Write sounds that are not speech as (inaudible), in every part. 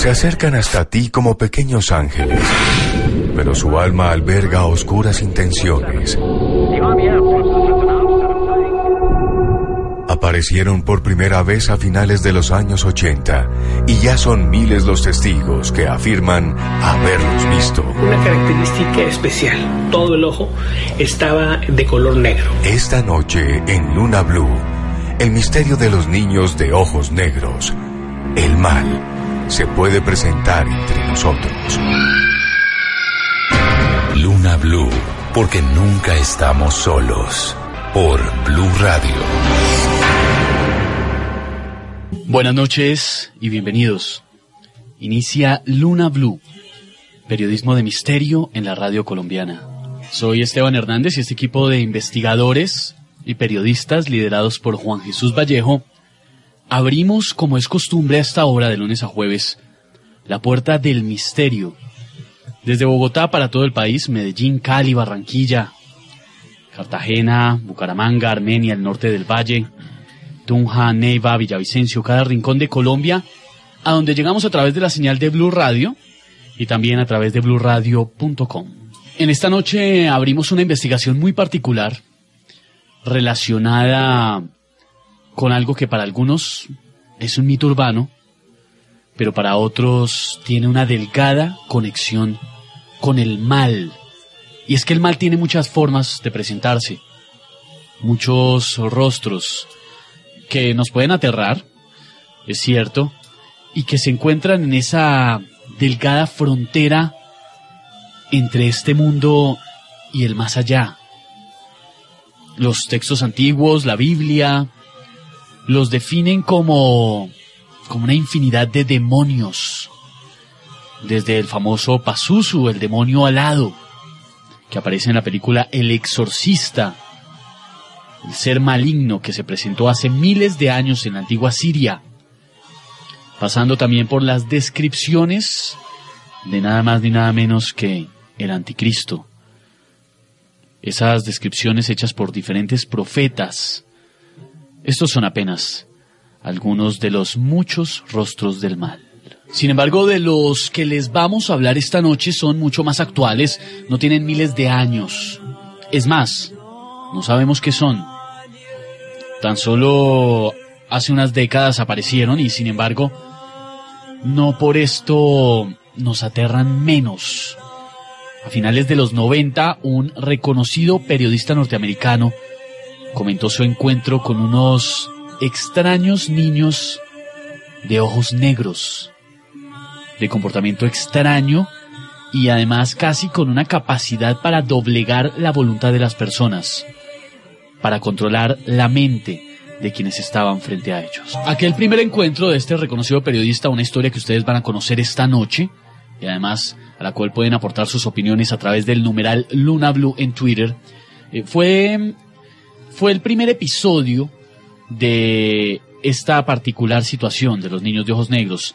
se acercan hasta ti como pequeños ángeles, pero su alma alberga oscuras intenciones. Aparecieron por primera vez a finales de los años 80 y ya son miles los testigos que afirman haberlos visto. Una característica especial, todo el ojo estaba de color negro. Esta noche en Luna Blue, el misterio de los niños de ojos negros, el mal, se puede presentar entre nosotros. Luna Blue, porque nunca estamos solos. Por Blue Radio. Buenas noches y bienvenidos. Inicia Luna Blue, periodismo de misterio en la radio colombiana. Soy Esteban Hernández y este equipo de investigadores y periodistas liderados por Juan Jesús Vallejo abrimos, como es costumbre esta hora de lunes a jueves, la puerta del misterio. Desde Bogotá para todo el país, Medellín, Cali, Barranquilla, Cartagena, Bucaramanga, Armenia, el norte del Valle, Tunja, Neiva, Villavicencio, cada rincón de Colombia, a donde llegamos a través de la señal de Blue Radio y también a través de bluradio.com. En esta noche abrimos una investigación muy particular relacionada con algo que para algunos es un mito urbano, pero para otros tiene una delgada conexión con el mal. Y es que el mal tiene muchas formas de presentarse, muchos rostros que nos pueden aterrar, es cierto, y que se encuentran en esa delgada frontera entre este mundo y el más allá. Los textos antiguos, la Biblia, los definen como, como una infinidad de demonios. Desde el famoso Pazuzu, el demonio alado, que aparece en la película El Exorcista, el ser maligno que se presentó hace miles de años en la antigua Siria, pasando también por las descripciones de nada más ni nada menos que el anticristo. Esas descripciones hechas por diferentes profetas. Estos son apenas algunos de los muchos rostros del mal. Sin embargo, de los que les vamos a hablar esta noche son mucho más actuales, no tienen miles de años. Es más, no sabemos qué son. Tan solo hace unas décadas aparecieron y sin embargo, no por esto nos aterran menos. A finales de los 90, un reconocido periodista norteamericano comentó su encuentro con unos extraños niños de ojos negros de comportamiento extraño y además casi con una capacidad para doblegar la voluntad de las personas, para controlar la mente de quienes estaban frente a ellos. Aquel primer encuentro de este reconocido periodista, una historia que ustedes van a conocer esta noche, y además a la cual pueden aportar sus opiniones a través del numeral Luna Blue en Twitter, eh, fue, fue el primer episodio de esta particular situación de los niños de ojos negros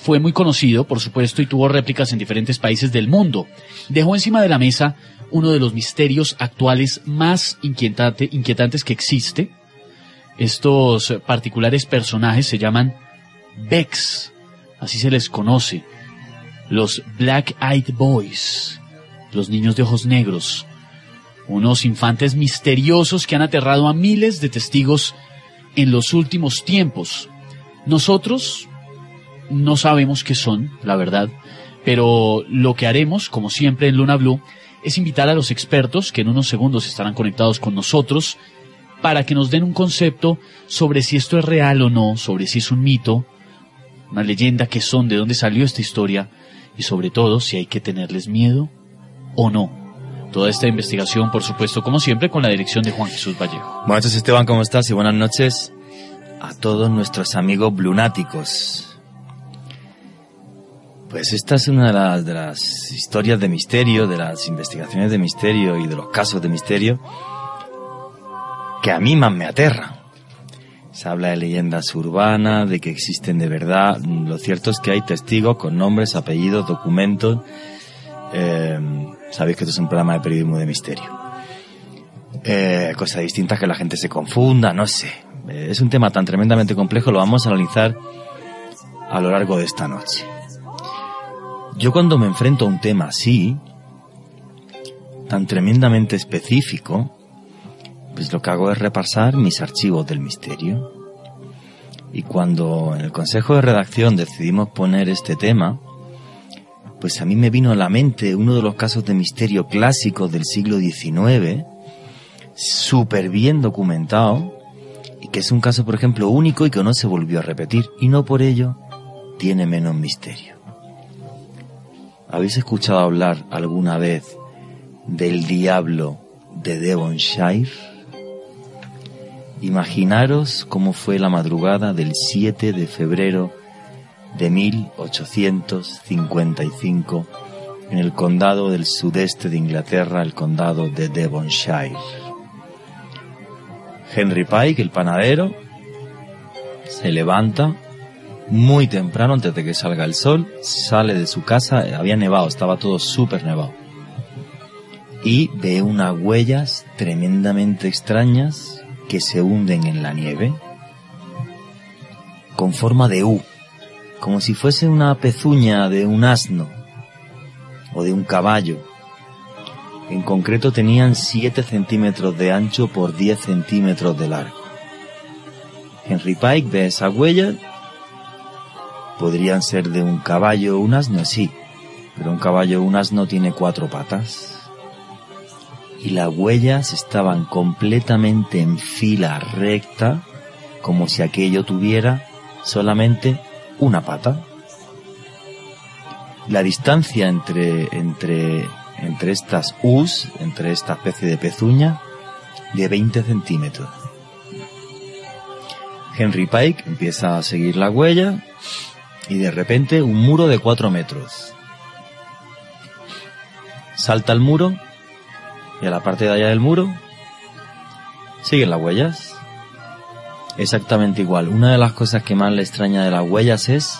fue muy conocido, por supuesto, y tuvo réplicas en diferentes países del mundo. Dejó encima de la mesa uno de los misterios actuales más inquietante, inquietantes que existe. Estos particulares personajes se llaman Bex, así se les conoce. Los Black Eyed Boys, los niños de ojos negros. Unos infantes misteriosos que han aterrado a miles de testigos en los últimos tiempos. Nosotros, no sabemos qué son, la verdad, pero lo que haremos, como siempre en Luna Blue, es invitar a los expertos que en unos segundos estarán conectados con nosotros para que nos den un concepto sobre si esto es real o no, sobre si es un mito, una leyenda, qué son, de dónde salió esta historia y sobre todo si hay que tenerles miedo o no. Toda esta investigación, por supuesto, como siempre, con la dirección de Juan Jesús Vallejo. Buenas noches, Esteban, ¿cómo estás? Y buenas noches a todos nuestros amigos blunáticos. Pues esta es una de las, de las, historias de misterio, de las investigaciones de misterio y de los casos de misterio que a mí más me aterra. Se habla de leyendas urbanas, de que existen de verdad. Lo cierto es que hay testigos con nombres, apellidos, documentos. Eh, sabéis que esto es un programa de periodismo de misterio. Eh, cosas distintas que la gente se confunda, no sé. Eh, es un tema tan tremendamente complejo, lo vamos a analizar a lo largo de esta noche. Yo cuando me enfrento a un tema así, tan tremendamente específico, pues lo que hago es repasar mis archivos del misterio. Y cuando en el consejo de redacción decidimos poner este tema, pues a mí me vino a la mente uno de los casos de misterio clásicos del siglo XIX, súper bien documentado, y que es un caso, por ejemplo, único y que no se volvió a repetir, y no por ello tiene menos misterio. ¿Habéis escuchado hablar alguna vez del diablo de Devonshire? Imaginaros cómo fue la madrugada del 7 de febrero de 1855 en el condado del sudeste de Inglaterra, el condado de Devonshire. Henry Pike, el panadero, se levanta muy temprano antes de que salga el sol, sale de su casa, había nevado, estaba todo súper nevado. Y ve unas huellas tremendamente extrañas que se hunden en la nieve con forma de U, como si fuese una pezuña de un asno o de un caballo. En concreto tenían 7 centímetros de ancho por 10 centímetros de largo. Henry Pike ve esas huellas. Podrían ser de un caballo o un asno, sí, pero un caballo o un asno tiene cuatro patas y las huellas estaban completamente en fila recta, como si aquello tuviera solamente una pata. La distancia entre, entre, entre estas U's, entre esta especie de pezuña, de 20 centímetros. Henry Pike empieza a seguir la huella y de repente un muro de 4 metros. Salta el muro y a la parte de allá del muro siguen las huellas. Exactamente igual. Una de las cosas que más le extraña de las huellas es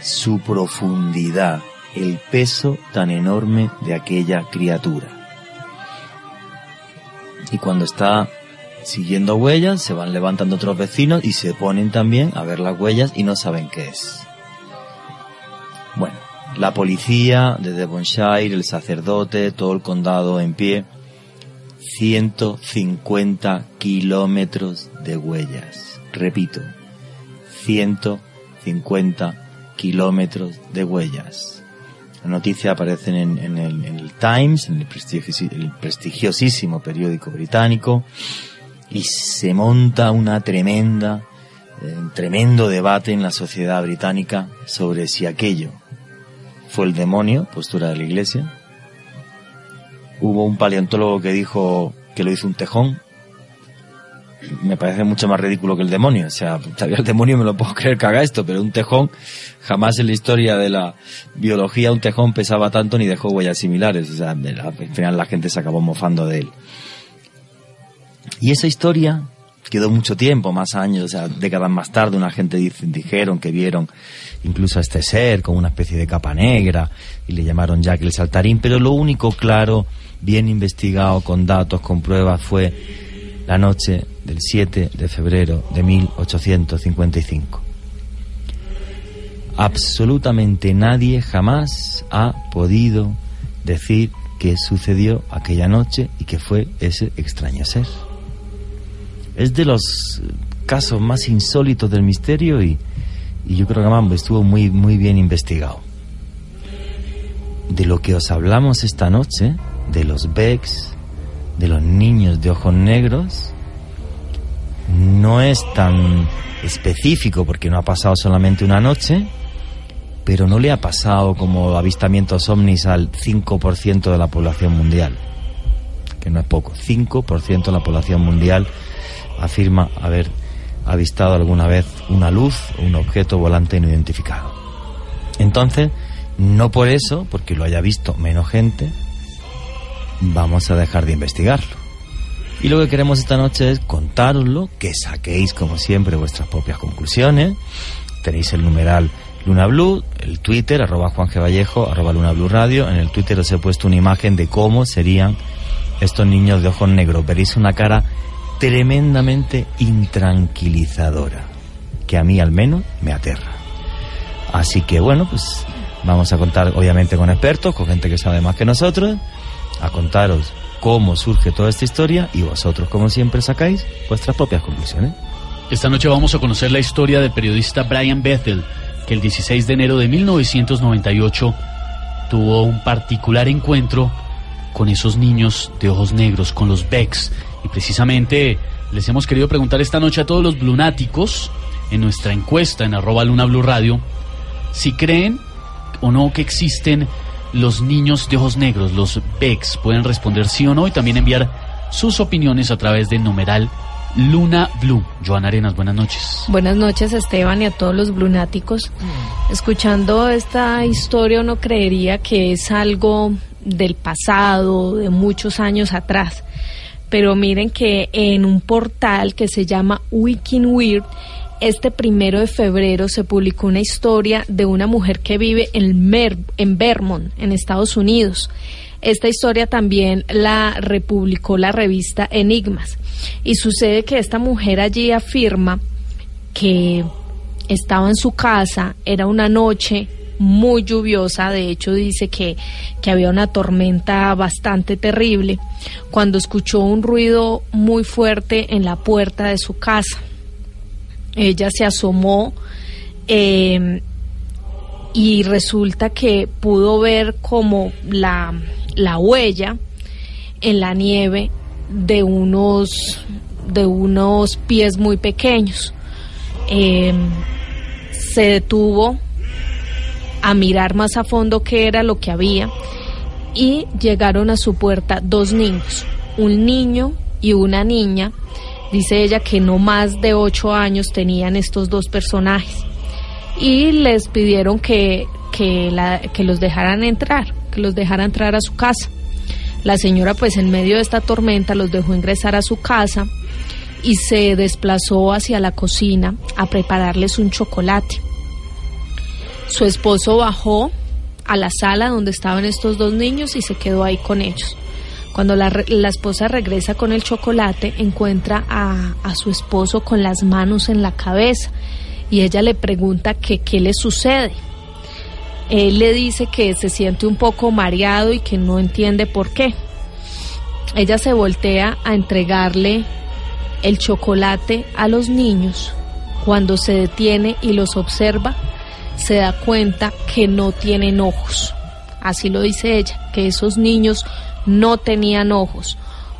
su profundidad, el peso tan enorme de aquella criatura. Y cuando está siguiendo huellas, se van levantando otros vecinos y se ponen también a ver las huellas y no saben qué es. Bueno, la policía de Devonshire, el sacerdote, todo el condado en pie. 150 kilómetros de huellas. Repito, 150 kilómetros de huellas. La noticia aparece en, el, Times, en el, el prestigiosísimo periódico británico, y se monta una tremenda, eh, tremendo debate en la sociedad británica sobre si aquello fue el demonio, postura de la iglesia. Hubo un paleontólogo que dijo que lo hizo un tejón. Me parece mucho más ridículo que el demonio. O sea, (laughs) el demonio me lo puedo creer que haga esto, pero un tejón, jamás en la historia de la biología un tejón pesaba tanto ni dejó huellas similares. O sea, al final la gente se acabó mofando de él. Y esa historia quedó mucho tiempo, más años, o sea, décadas más tarde, una gente dijeron que vieron incluso a este ser con una especie de capa negra y le llamaron Jack el Saltarín, pero lo único claro, bien investigado, con datos, con pruebas, fue la noche del 7 de febrero de 1855. Absolutamente nadie jamás ha podido decir qué sucedió aquella noche y qué fue ese extraño ser. Es de los casos más insólitos del misterio y, yo creo que además estuvo muy, muy bien investigado. De lo que os hablamos esta noche, de los Becks, de los niños de ojos negros, no es tan específico porque no ha pasado solamente una noche, pero no le ha pasado como avistamientos ovnis al 5% de la población mundial, que no es poco, 5% de la población mundial afirma haber avistado alguna vez una luz o un objeto volante no identificado. Entonces, no por eso, porque lo haya visto menos gente, vamos a dejar de investigarlo. Y lo que queremos esta noche es contároslo, que saquéis como siempre vuestras propias conclusiones. Tenéis el numeral Luna Blue, el Twitter, arroba Juan. Vallejo, arroba Luna Blue Radio. En el Twitter os he puesto una imagen de cómo serían estos niños de ojos negros. Veréis una cara tremendamente intranquilizadora, que a mí al menos me aterra. Así que bueno, pues Vamos a contar, obviamente, con expertos, con gente que sabe más que nosotros, a contaros cómo surge toda esta historia y vosotros, como siempre, sacáis vuestras propias conclusiones. Esta noche vamos a conocer la historia del periodista Brian Bethel, que el 16 de enero de 1998 tuvo un particular encuentro con esos niños de ojos negros, con los Becks. Y precisamente les hemos querido preguntar esta noche a todos los lunáticos en nuestra encuesta en arroba luna blue radio si creen o no que existen los niños de ojos negros, los Becks. Pueden responder sí o no y también enviar sus opiniones a través del numeral Luna Blue. Joana Arenas, buenas noches. Buenas noches Esteban y a todos los blunáticos. Escuchando esta historia uno creería que es algo del pasado, de muchos años atrás. Pero miren que en un portal que se llama Weird este primero de febrero se publicó una historia de una mujer que vive en, en Vermont, en Estados Unidos. Esta historia también la republicó la revista Enigmas. Y sucede que esta mujer allí afirma que estaba en su casa, era una noche muy lluviosa, de hecho dice que, que había una tormenta bastante terrible, cuando escuchó un ruido muy fuerte en la puerta de su casa. Ella se asomó eh, y resulta que pudo ver como la, la huella en la nieve de unos de unos pies muy pequeños. Eh, se detuvo a mirar más a fondo qué era lo que había y llegaron a su puerta dos niños, un niño y una niña. Dice ella que no más de ocho años tenían estos dos personajes y les pidieron que, que, los dejaran entrar, que los dejaran entrar a su casa. La señora pues en medio de esta tormenta los dejó ingresar a su casa y se desplazó hacia la cocina a prepararles un chocolate. Su esposo bajó a la sala donde estaban estos dos niños y se quedó ahí con ellos. Cuando la, esposa regresa con el chocolate, encuentra a, a, su esposo con las manos en la cabeza y ella le pregunta que qué le sucede. Él le dice que se siente un poco mareado y que no entiende por qué. Ella se voltea a entregarle el chocolate a los niños. Cuando se detiene y los observa, se da cuenta que no tienen ojos. Así lo dice ella, que esos niños no tenían ojos.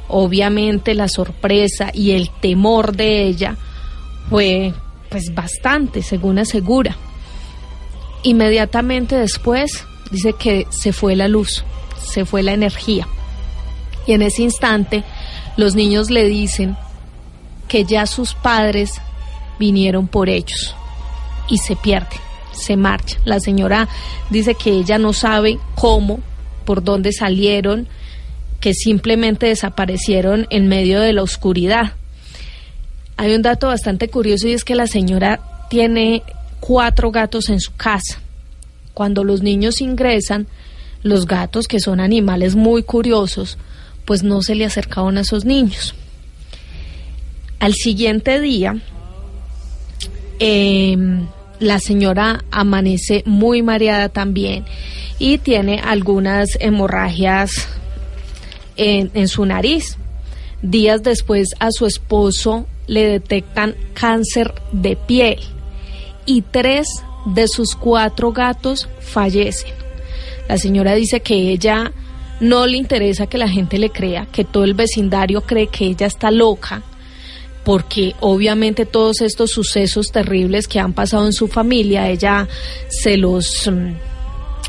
Obviamente la sorpresa y el temor de ella fue pues bastante, según asegura. Inmediatamente después dice que se fue la luz, se fue la energía. Y en ese instante los niños le dicen que ya sus padres vinieron por ellos y se pierden, se marcha. La señora dice que ella no sabe cómo, por dónde salieron, que simplemente desaparecieron en medio de la oscuridad. Hay un dato bastante curioso y es que la señora tiene cuatro gatos en su casa. Cuando los niños ingresan, los gatos, que son animales muy curiosos, pues no se le acercaban a esos niños. Al siguiente día, em, la señora amanece muy mareada también y tiene algunas hemorragias en, su nariz. Días después a su esposo le detectan cáncer de piel y tres de sus cuatro gatos fallecen. La señora dice que ella no le interesa que la gente le crea, que todo el vecindario cree que ella está loca, porque obviamente todos estos sucesos terribles que han pasado en su familia, ella se los mm,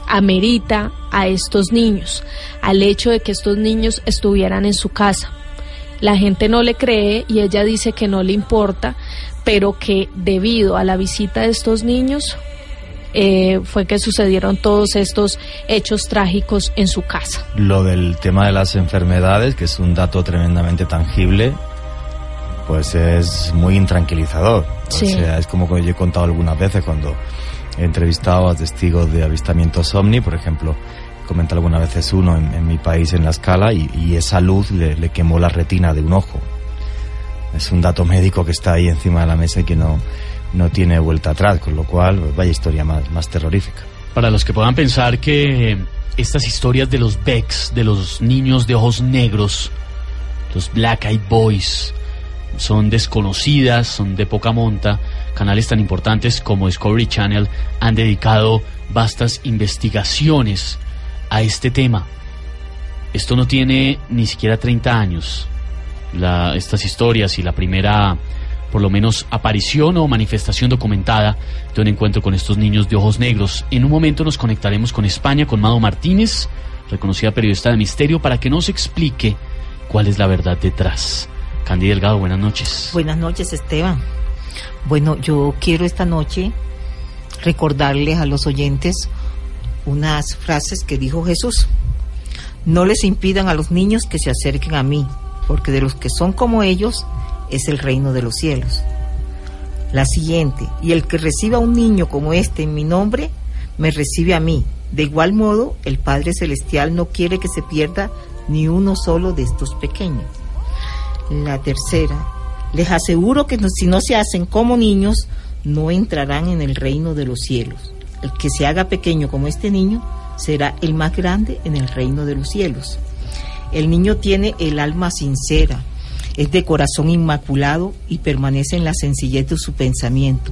amerita a estos niños, al hecho de que estos niños estuvieran en su casa. La gente no le cree y ella dice que no le importa, pero que debido a la visita de estos niños eh, fue que sucedieron todos estos hechos trágicos en su casa. Lo del tema de las enfermedades, que es un dato tremendamente tangible, pues es muy intranquilizador. O sea, es como que yo he contado algunas veces cuando he entrevistado a testigos de avistamientos ovni, por ejemplo, comenta algunas veces uno en, mi país en la escala y, esa luz le, le quemó la retina de un ojo es un dato médico que está ahí encima de la mesa y que no, no tiene vuelta atrás, con lo cual, vaya historia más, más terrorífica. Para los que puedan pensar que estas historias de los Becks, de los niños de ojos negros, los Black Eyed Boys, son desconocidas, son de poca monta, canales tan importantes como Discovery Channel han dedicado vastas investigaciones a este tema. Esto no tiene ni siquiera 30 años, la, estas historias y la primera por lo menos aparición o manifestación documentada de un encuentro con estos niños de ojos negros. En un momento nos conectaremos con España, con Mado Martínez, reconocida periodista de misterio, para que nos explique cuál es la verdad detrás. Candy Delgado, buenas noches. Buenas noches, Esteban. Bueno, yo quiero esta noche recordarles a los oyentes unas frases que dijo Jesús. No les impidan a los niños que se acerquen a mí, porque de los que son como ellos es el reino de los cielos. La siguiente, y el que reciba un niño como este en mi nombre, me recibe a mí. De igual modo, el Padre Celestial no quiere que se pierda ni uno solo de estos pequeños. La tercera, les aseguro que si no se hacen como niños, no entrarán en el reino de los cielos. El que se haga pequeño como este niño será el más grande en el reino de los cielos. El niño tiene el alma sincera, es de corazón inmaculado y permanece en la sencillez de su pensamiento.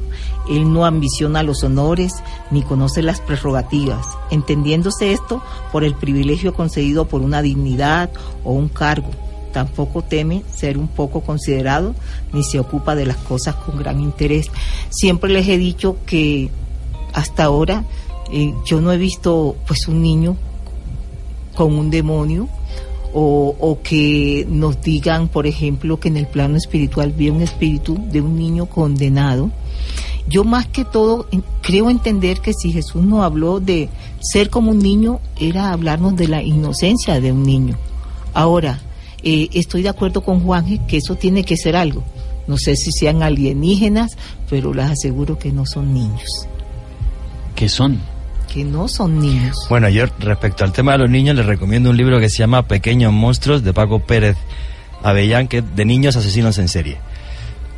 Él no ambiciona los honores ni conoce las prerrogativas, entendiéndose esto por el privilegio concedido por una dignidad o un cargo. Tampoco teme ser un poco considerado ni se ocupa de las cosas con gran interés. Siempre les he dicho que hasta ahora eh, yo no he visto pues un niño con un demonio o, que nos digan, por ejemplo, que en el plano espiritual vi un espíritu de un niño condenado. Yo más que todo creo entender que si Jesús nos habló de ser como un niño, era hablarnos de la inocencia de un niño. Ahora, eh, estoy de acuerdo con Juanje que eso tiene que ser algo. No sé si sean alienígenas, pero les aseguro que no son niños. ¿Qué son? que no son niños. Bueno, yo respecto al tema de los niños les recomiendo un libro que se llama Pequeños Monstruos de Paco Pérez Avellán, que es de niños asesinos en serie.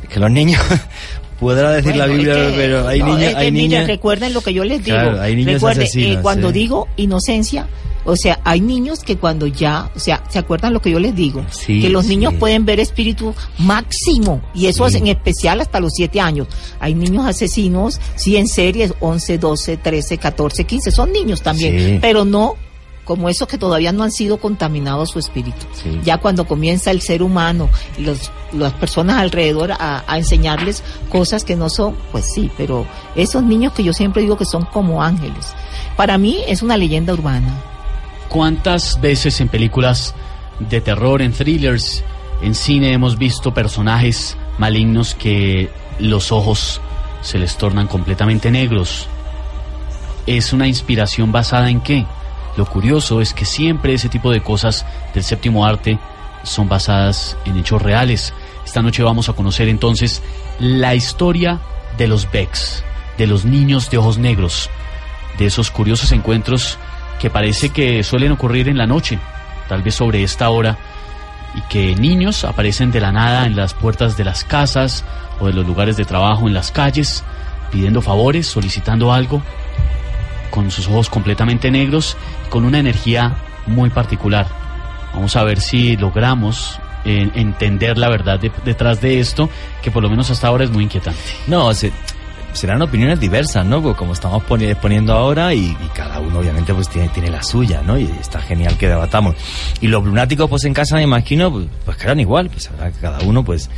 Que los niños, (laughs) podrá decir la Biblia, pero hay niños recuerden lo que yo les digo. hay niños recuerden, eh, cuando digo inocencia, o sea, hay niños que cuando ya, o sea, ¿se acuerdan lo que yo les digo? que los niños pueden ver espíritu máximo, y eso es en especial hasta los siete años. Hay niños asesinos, sí, en series, 11, 12, 13, 14, 15, son niños también, pero no como esos que todavía no han sido contaminados su espíritu. Ya cuando comienza el ser humano y los, las personas alrededor a, a, enseñarles cosas que no son, pues sí, pero esos niños que yo siempre digo que son como ángeles, para mí es una leyenda urbana. ¿Cuántas veces en películas de terror, en thrillers, en cine hemos visto personajes malignos que los ojos se les tornan completamente negros? ¿Es una inspiración basada en qué? Lo curioso es que siempre ese tipo de cosas del séptimo arte son basadas en hechos reales. Esta noche vamos a conocer entonces la historia de los Becks, de los niños de ojos negros, de esos curiosos encuentros que parece que suelen ocurrir en la noche, tal vez sobre esta hora, y que niños aparecen de la nada en las puertas de las casas o de los lugares de trabajo en las calles, pidiendo favores, solicitando algo, con sus ojos completamente negros, con una energía muy particular. Vamos a ver si logramos eh, entender la verdad detrás de esto, que por lo menos hasta ahora es muy inquietante. No, se, serán opiniones diversas, ¿no? Como estamos poniendo ahora y, cada uno obviamente pues tiene, tiene la suya, ¿no? Y está genial que debatamos. Y los lunáticos pues en casa me imagino pues, pues que eran igual, pues habrá cada uno pues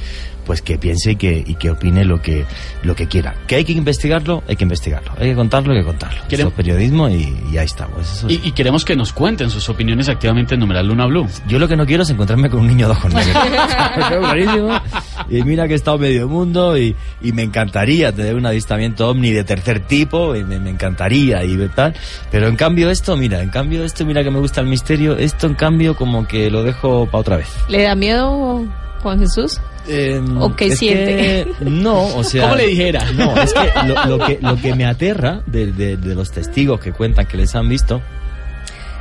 pues que piense y que, y que opine lo que, lo que quiera. Que hay que investigarlo, hay que investigarlo. Hay que contarlo, hay que contarlo. Eso es periodismo y, ahí estamos. y, y, queremos que nos cuenten sus opiniones activamente en numeral Luna Blue. Yo lo que no quiero es encontrarme con un niño de ojos negros. (laughs) y mira que he estado medio mundo y, y me encantaría tener un avistamiento ovni de tercer tipo, y me, me encantaría y tal. Pero en cambio esto, mira, en cambio esto, mira que me gusta el misterio, esto en cambio como que lo dejo para otra vez. ¿Le da miedo Juan Jesús? Eh, ¿O qué siente? (laughs) no, o sea... ¿Cómo le dijera? No, es que lo, que, lo que me aterra de, de, los testigos que cuentan que les han visto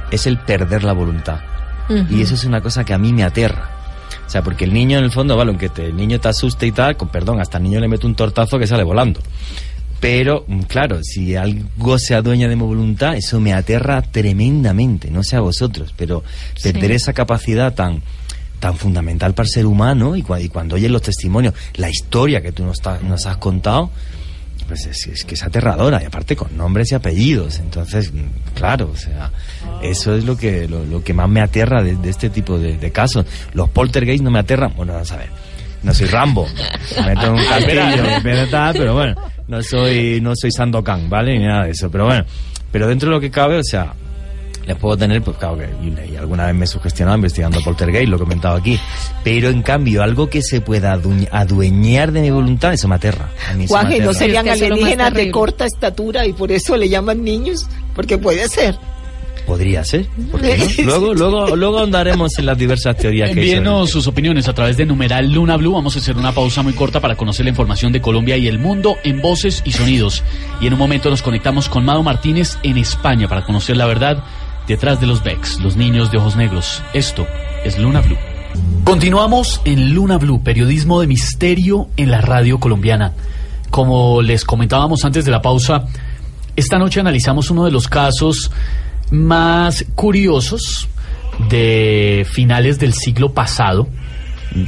es el perder la voluntad. Y eso es una cosa que a mí me aterra. O sea, porque el niño en el fondo, vale, aunque te, el niño te asuste y tal, con perdón, hasta el niño le mete un tortazo que sale volando. Pero, mm, claro, si algo se adueña de mi voluntad, eso me aterra tremendamente, no sé a vosotros, pero perder esa capacidad tan tan fundamental para el ser humano y, cuando oyes los testimonios, la historia que tú nos, nos has contado, pues es, que es aterradora y aparte con nombres y apellidos. Entonces, mm, claro, o sea, eso es lo que lo, que más me aterra de, este tipo de, casos. Los poltergeist no me aterran, bueno, a ver, no soy Rambo, me meto un (laughs) castillo, pero bueno, no soy no soy Sandokan, ¿vale? Ni nada de eso, pero bueno, pero dentro de lo que cabe, o sea, les puedo tener, pues claro que y, alguna vez me he sugestionado investigando Poltergeist, lo he comentado aquí, pero en cambio algo que se pueda adueñar de mi voluntad, eso me aterra. A mí ¿no serían alienígenas de corta estatura y por eso le llaman niños? Porque puede ser. Podría ser. (laughs) luego, luego, luego ahondaremos en las diversas teorías que Envíenos sus opiniones a través de numeral Luna Blue. Vamos a hacer una pausa muy corta para conocer la información de Colombia y el mundo en voces y sonidos. Y en un momento nos conectamos con Mado Martínez en España para conocer la verdad detrás de los Becks, los niños de ojos negros. Esto es Luna Blue. Continuamos en Luna Blue, periodismo de misterio en la radio colombiana. Como les comentábamos antes de la pausa, esta noche analizamos uno de los casos más curiosos de finales del siglo pasado,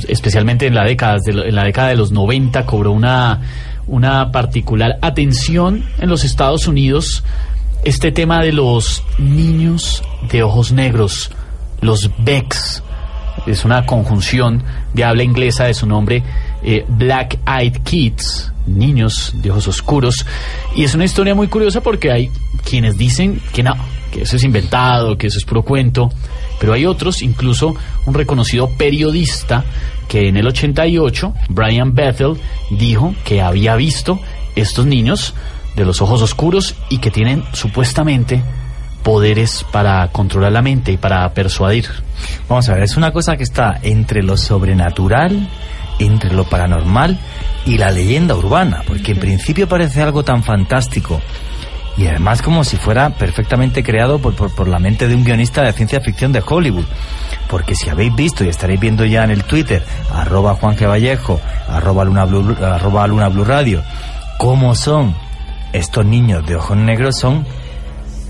especialmente en la década de, los 90 cobró una una particular atención en los Estados Unidos este tema de los niños de ojos negros, los Becks, es una conjunción de habla inglesa de su nombre, eh, Black Eyed Kids, niños de ojos oscuros, y es una historia muy curiosa porque hay quienes dicen que no, que eso es inventado, que eso es puro cuento, pero hay otros, incluso un reconocido periodista que en el 88, Brian Bethel, dijo que había visto estos niños de los ojos oscuros y que tienen supuestamente poderes para controlar la mente y para persuadir. Vamos a ver, es una cosa que está entre lo sobrenatural, entre lo paranormal y la leyenda urbana, porque en principio parece algo tan fantástico y además como si fuera perfectamente creado por, por, la mente de un guionista de ciencia ficción de Hollywood. Porque si habéis visto y estaréis viendo ya en el Twitter, arroba Juan. Vallejo, arroba Luna Blue, arroba Luna Blue Radio, cómo son estos niños de ojos negros son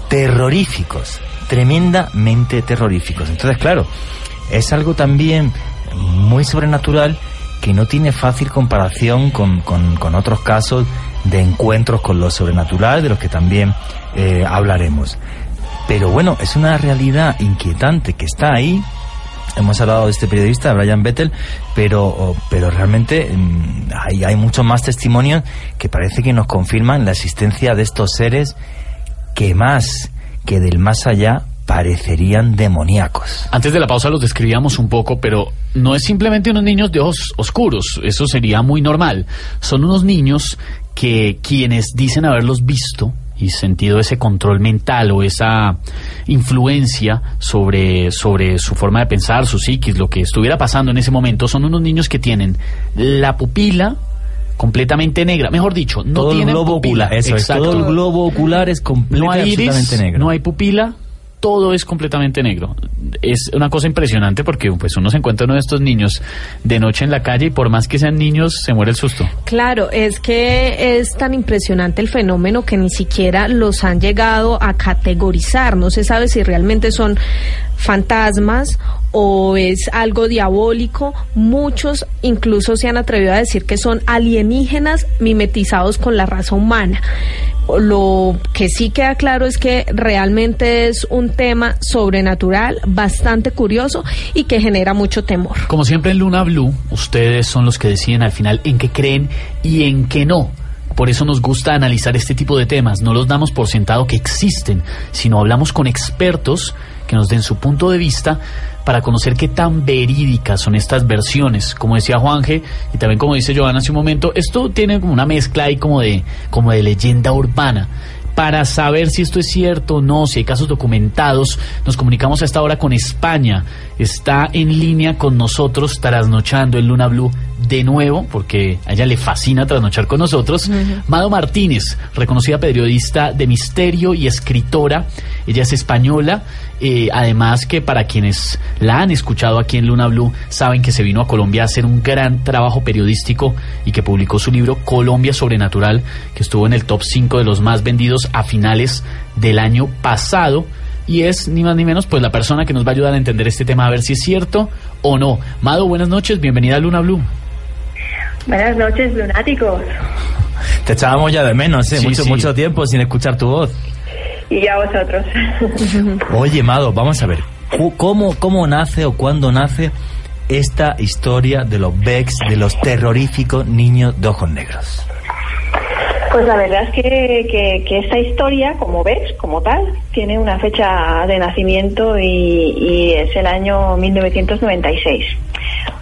terroríficos, tremendamente terroríficos. Entonces, claro, es algo también muy sobrenatural que no tiene fácil comparación con, con, otros casos de encuentros con lo sobrenatural, de los que también eh, hablaremos. Pero bueno, es una realidad inquietante que está ahí hemos hablado de este periodista, Brian Bettel, pero, pero realmente mm, hay, hay muchos más testimonios que parece que nos confirman la existencia de estos seres que más que del más allá parecerían demoníacos. Antes de la pausa los describíamos un poco, pero no es simplemente unos niños de ojos oscuros, eso sería muy normal. Son unos niños que quienes dicen haberlos visto y sentido ese control mental o esa influencia sobre, sobre su forma de pensar, su psiquis, lo que estuviera pasando en ese momento, son unos niños que tienen la pupila completamente negra, mejor dicho, no tienen pupila. eso todo el globo ocular es completamente negro. No hay pupila, todo es completamente negro. Es una cosa impresionante porque pues uno se encuentra uno de estos niños de noche en la calle y por más que sean niños se muere el susto. Claro, es que es tan impresionante el fenómeno que ni siquiera los han llegado a categorizar. No se sabe si realmente son fantasmas o es algo diabólico. Muchos incluso se han atrevido a decir que son alienígenas mimetizados con la raza humana. Lo que sí queda claro es que realmente es un tema sobrenatural, bastante curioso y que genera mucho temor. Como siempre en Luna Blue, ustedes son los que deciden al final en qué creen y en qué no. Por eso nos gusta analizar este tipo de temas. No los damos por sentado que existen, sino hablamos con expertos que nos den su punto de vista para conocer qué tan verídicas son estas versiones. Como decía Juanje, y también como dice Joana hace un momento, esto tiene como una mezcla ahí como de, como de leyenda urbana. Para saber si esto es cierto o no, si hay casos documentados, nos comunicamos a esta hora con España. Está en línea con nosotros, trasnochando en Luna Blue, de nuevo, porque a ella le fascina trasnochar con nosotros, Mado Martínez, reconocida periodista de misterio y escritora. Ella es española, eh, además que para quienes la han escuchado aquí en Luna Blue, saben que se vino a Colombia a hacer un gran trabajo periodístico y que publicó su libro Colombia Sobrenatural, que estuvo en el top 5 de los más vendidos a finales del año pasado y es ni más ni menos pues la persona que nos va a ayudar a entender este tema a ver si es cierto o no. Mado, buenas noches, bienvenida a Luna Blue. Buenas noches, lunáticos. Te echábamos ya de menos, ¿eh? Sí, mucho, sí. mucho tiempo sin escuchar tu voz. Y a vosotros. (laughs) (laughs) Oye, Mado, vamos a ver. cu- ¿Cómo, ¿Cómo nace o cuándo nace esta historia de los Vex, de los terroríficos niños de ojos negros? Pues la verdad es que, que, esta historia, como ves, como tal, tiene una fecha de nacimiento y, y es el año 1996.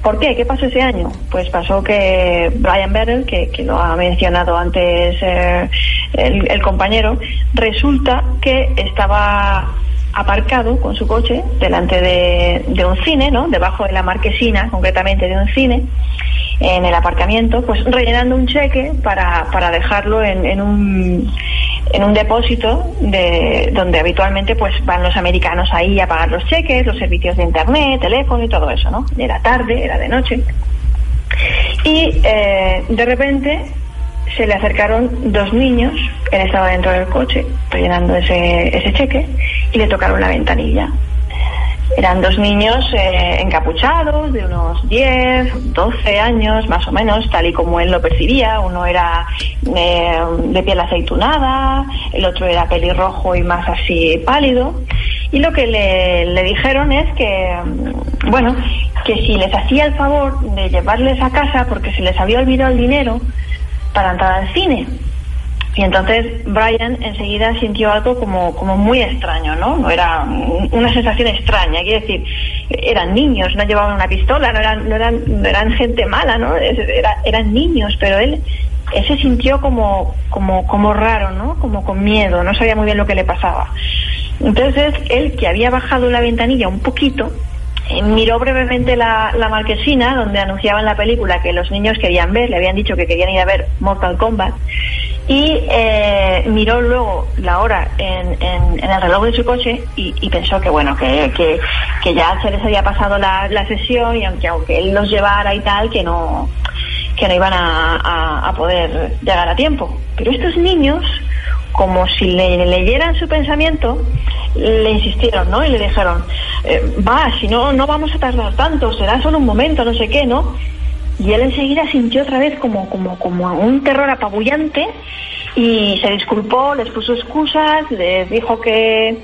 ¿Por qué? ¿Qué pasó ese año? Pues pasó que Brian Beryl, que, que lo ha mencionado antes eh, el, el compañero, resulta que estaba aparcado con su coche delante de, de un cine, ¿no? Debajo de la marquesina, concretamente de un cine, en el aparcamiento, pues rellenando un cheque para, para dejarlo en, en un en un depósito de donde habitualmente pues van los americanos ahí a pagar los cheques, los servicios de internet, teléfono y todo eso, ¿no? Era tarde, era de noche. Y eh, de repente se le acercaron dos niños, él estaba dentro del coche rellenando ese, ese cheque y le tocaron la ventanilla. Eran dos niños eh, encapuchados de unos 10, 12 años más o menos, tal y como él lo percibía. Uno era eh, de piel aceitunada, el otro era pelirrojo y más así pálido. Y lo que le, le dijeron es que, mm, bueno, que si les hacía el favor de llevarles a casa porque se les había olvidado el dinero para entrar al cine. Y entonces Brian enseguida sintió algo como, como muy extraño, ¿no? No era un- una sensación extraña, quiero decir, eran niños, no llevaban una pistola, no eran, no eran, no eran gente mala, ¿no? Eran niños, pero él, él se sintió como, como, como raro, ¿no? Como con miedo, no sabía muy bien lo que le pasaba. Entonces él, que había bajado la ventanilla un poquito, eh, miró brevemente la, la marquesina donde anunciaban la película que los niños querían ver, le habían dicho que querían ir a ver Mortal Kombat, y eh, miró luego la hora en, en- el reloj de su coche y, pensó que bueno, que, que, que ya se les había pasado la, la sesión y aunque, aunque él los llevara y tal, que no, que no iban a, a- a poder llegar a tiempo. Pero estos niños, como si le leyeran su pensamiento, le insistieron, ¿no? Y le dijeron, eh, va, si no, no vamos a tardar tanto, será solo un momento, no sé qué, ¿no? Y él enseguida sintió otra vez como, como, como un terror apabullante y se disculpó, les puso excusas, les dijo que,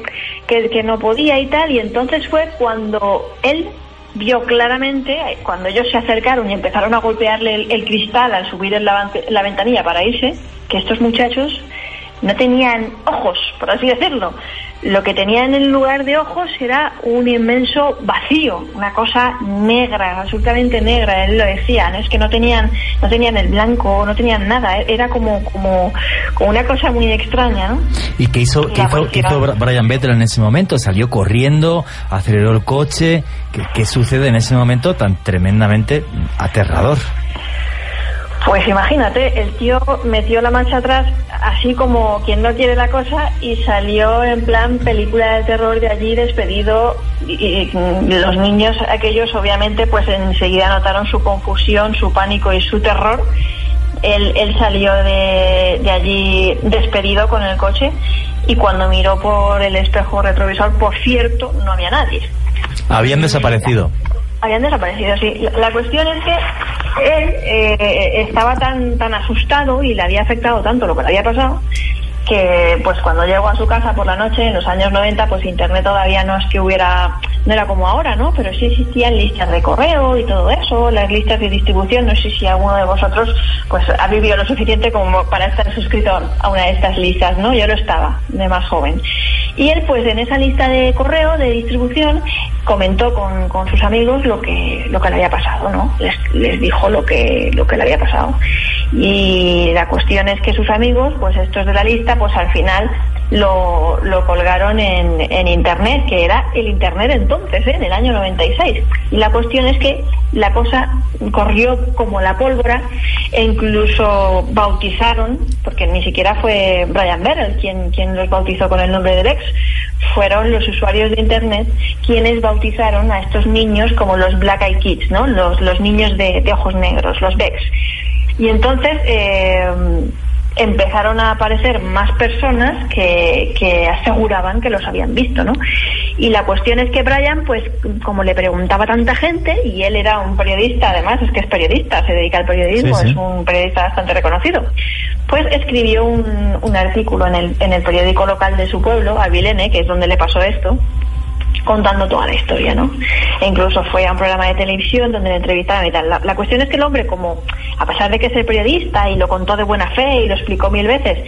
que, no podía y tal, y entonces fue cuando él vio claramente, cuando ellos se acercaron y empezaron a golpearle el, cristal al subir en la ventanilla para irse, que estos muchachos no tenían ojos, por así decirlo. Lo que tenían en lugar de ojos era un inmenso vacío, una cosa negra, absolutamente negra. Él lo decía, ¿no? es que no tenían, no tenían el blanco, no tenían nada. Era como, como, como una cosa muy extraña, ¿no? ¿Y qué hizo, qué hizo, qué Brian Vettel en ese momento? ¿Salió corriendo? ¿Aceleró el coche? ¿Qué, qué sucede en ese momento tan tremendamente aterrador? Pues imagínate, el tío metió la marcha atrás así como quien no quiere la cosa y salió en plan película de terror de allí despedido y, los niños aquellos obviamente pues enseguida notaron su confusión, su pánico y su terror. Él, él salió de, de allí despedido con el coche y cuando miró por el espejo retrovisor, por cierto, no había nadie Habían desaparecido. Habían desaparecido, sí. La, cuestión es que él eh, estaba tan tan asustado y le había afectado tanto lo que le había pasado que pues cuando llegó a su casa por la noche en los años 90 pues internet todavía no es que hubiera no era como ahora no pero sí existían listas de correo y todo eso las listas de distribución. No sé si alguno de vosotros pues ha vivido lo suficiente como para estar suscrito a una de estas listas no yo lo estaba de más joven y él pues en esa lista de correo de distribución comentó con, con sus amigos lo que lo que le había pasado no les, les dijo lo que lo que le había pasado. Y la cuestión es que sus amigos pues estos de la lista pues al final lo, lo colgaron en, en Internet, que era el Internet entonces, en el año 96. Y la cuestión es que la cosa corrió como la pólvora e incluso bautizaron, porque ni siquiera fue Brian Berrell quien, quien los bautizó con el nombre de Lex, fueron los usuarios de Internet quienes bautizaron a estos niños como los Black Eyed Kids, ¿no? los, los niños de, de ojos negros, los Becks. Y entonces eh, empezaron a aparecer más personas que, que aseguraban que los habían visto, ¿no? Y la cuestión es que Brian, pues como le preguntaba tanta gente, y él era un periodista, además es que es periodista, se dedica al periodismo, Sí, sí. es un periodista bastante reconocido, pues escribió un, un artículo en el, en el periódico local de su pueblo, Avilene, que es donde le pasó esto, contando toda la historia, ¿no? E incluso fue a un programa de televisión donde le entrevistaban y tal. La, cuestión es que el hombre, como a pesar de que es el periodista y lo contó de buena fe y lo explicó mil veces,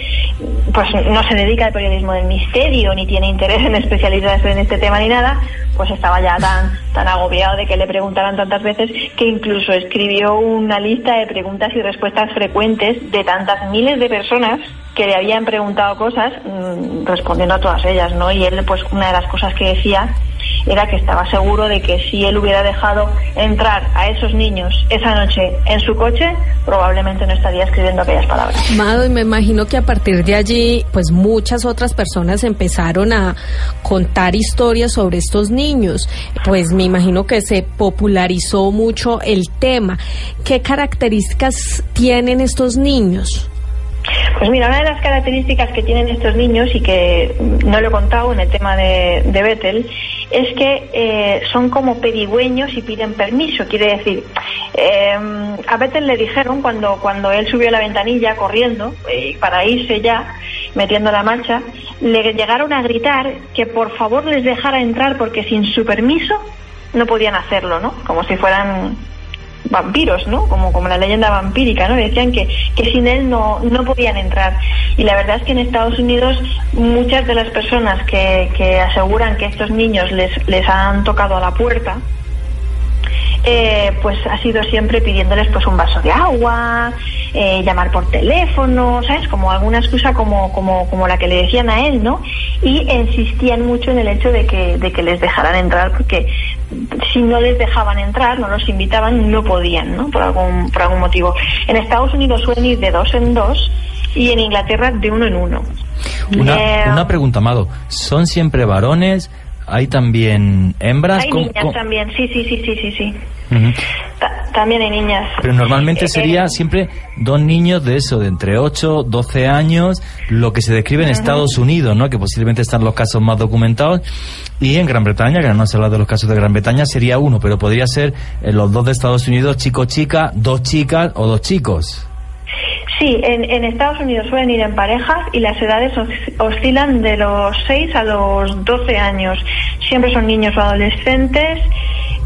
pues no se dedica al periodismo del misterio ni tiene interés en especializarse en este tema ni nada, pues estaba ya tan tan agobiado de que le preguntaran tantas veces que incluso escribió una lista de preguntas y respuestas frecuentes de tantas miles de personas que le habían preguntado cosas mm, respondiendo a todas ellas, ¿no? Y él, pues, una de las cosas que decía era que estaba seguro de que si él hubiera dejado entrar a esos niños esa noche en su coche, probablemente no estaría escribiendo aquellas palabras. Mado, y me imagino que a partir de allí, pues muchas otras personas empezaron a contar historias sobre estos niños. Pues me imagino que se popularizó mucho el tema. ¿Qué características tienen estos niños? Pues mira, una de las características que tienen estos niños y que no lo he contado en el tema de, de Bethel es que eh, son como pedigüeños y piden permiso. Quiere decir, eh, a Bethel le dijeron cuando, cuando él subió la ventanilla corriendo eh, para irse ya, metiendo la marcha, le llegaron a gritar que por favor les dejara entrar porque sin su permiso no podían hacerlo, ¿no? Como si fueran vampiros, ¿no? Como, como la leyenda vampírica, ¿no? Decían que, que sin él no, no podían entrar. Y la verdad es que en Estados Unidos muchas de las personas que, que aseguran que estos niños les, les han tocado a la puerta, eh, pues ha sido siempre pidiéndoles pues un vaso de agua, eh, llamar por teléfono, ¿sabes? Como alguna excusa como, como, como la que le decían a él, ¿no? Y insistían mucho en el hecho de que, de que les dejaran entrar, porque si no les dejaban entrar, no los invitaban, no podían, ¿no? Por algún, por algún motivo. En Estados Unidos suelen ir de dos en dos y en Inglaterra de uno en uno. Una, Eh, una pregunta, Amado. ¿Son siempre varones? ¿Hay también hembras? hay ¿Cómo- niñas también, sí, sí, sí, sí, sí, sí. También hay niñas. Pero normalmente Eh, sería siempre dos niños de eso, de entre 8, 12 años, lo que se describe en Estados Unidos, ¿no? Que posiblemente están los casos más documentados. Y en Gran Bretaña, que no se habla de los casos de Gran Bretaña, sería uno, pero podría ser eh, los dos de Estados Unidos, chico-chica, dos chicas o dos chicos. Sí, en, en Estados Unidos suelen ir en parejas y las edades os- oscilan de los 6 a los 12 años. Siempre son niños o adolescentes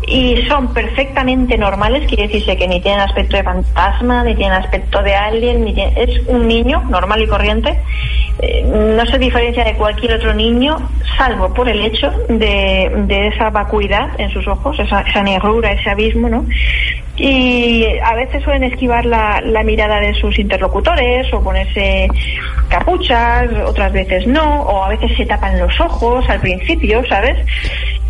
y son perfectamente normales, quiere decirse que ni tienen aspecto de fantasma, ni tienen aspecto de alien, ni tienen- es un niño normal y corriente. Eh, no se diferencia de cualquier otro niño, salvo por el hecho de, de esa vacuidad en sus ojos, esa, esa negrura, ese abismo, ¿no? Y a veces suelen esquivar la, la mirada de sus interlocutores o ponerse capuchas, otras veces no, o a veces se tapan los ojos al principio, ¿sabes?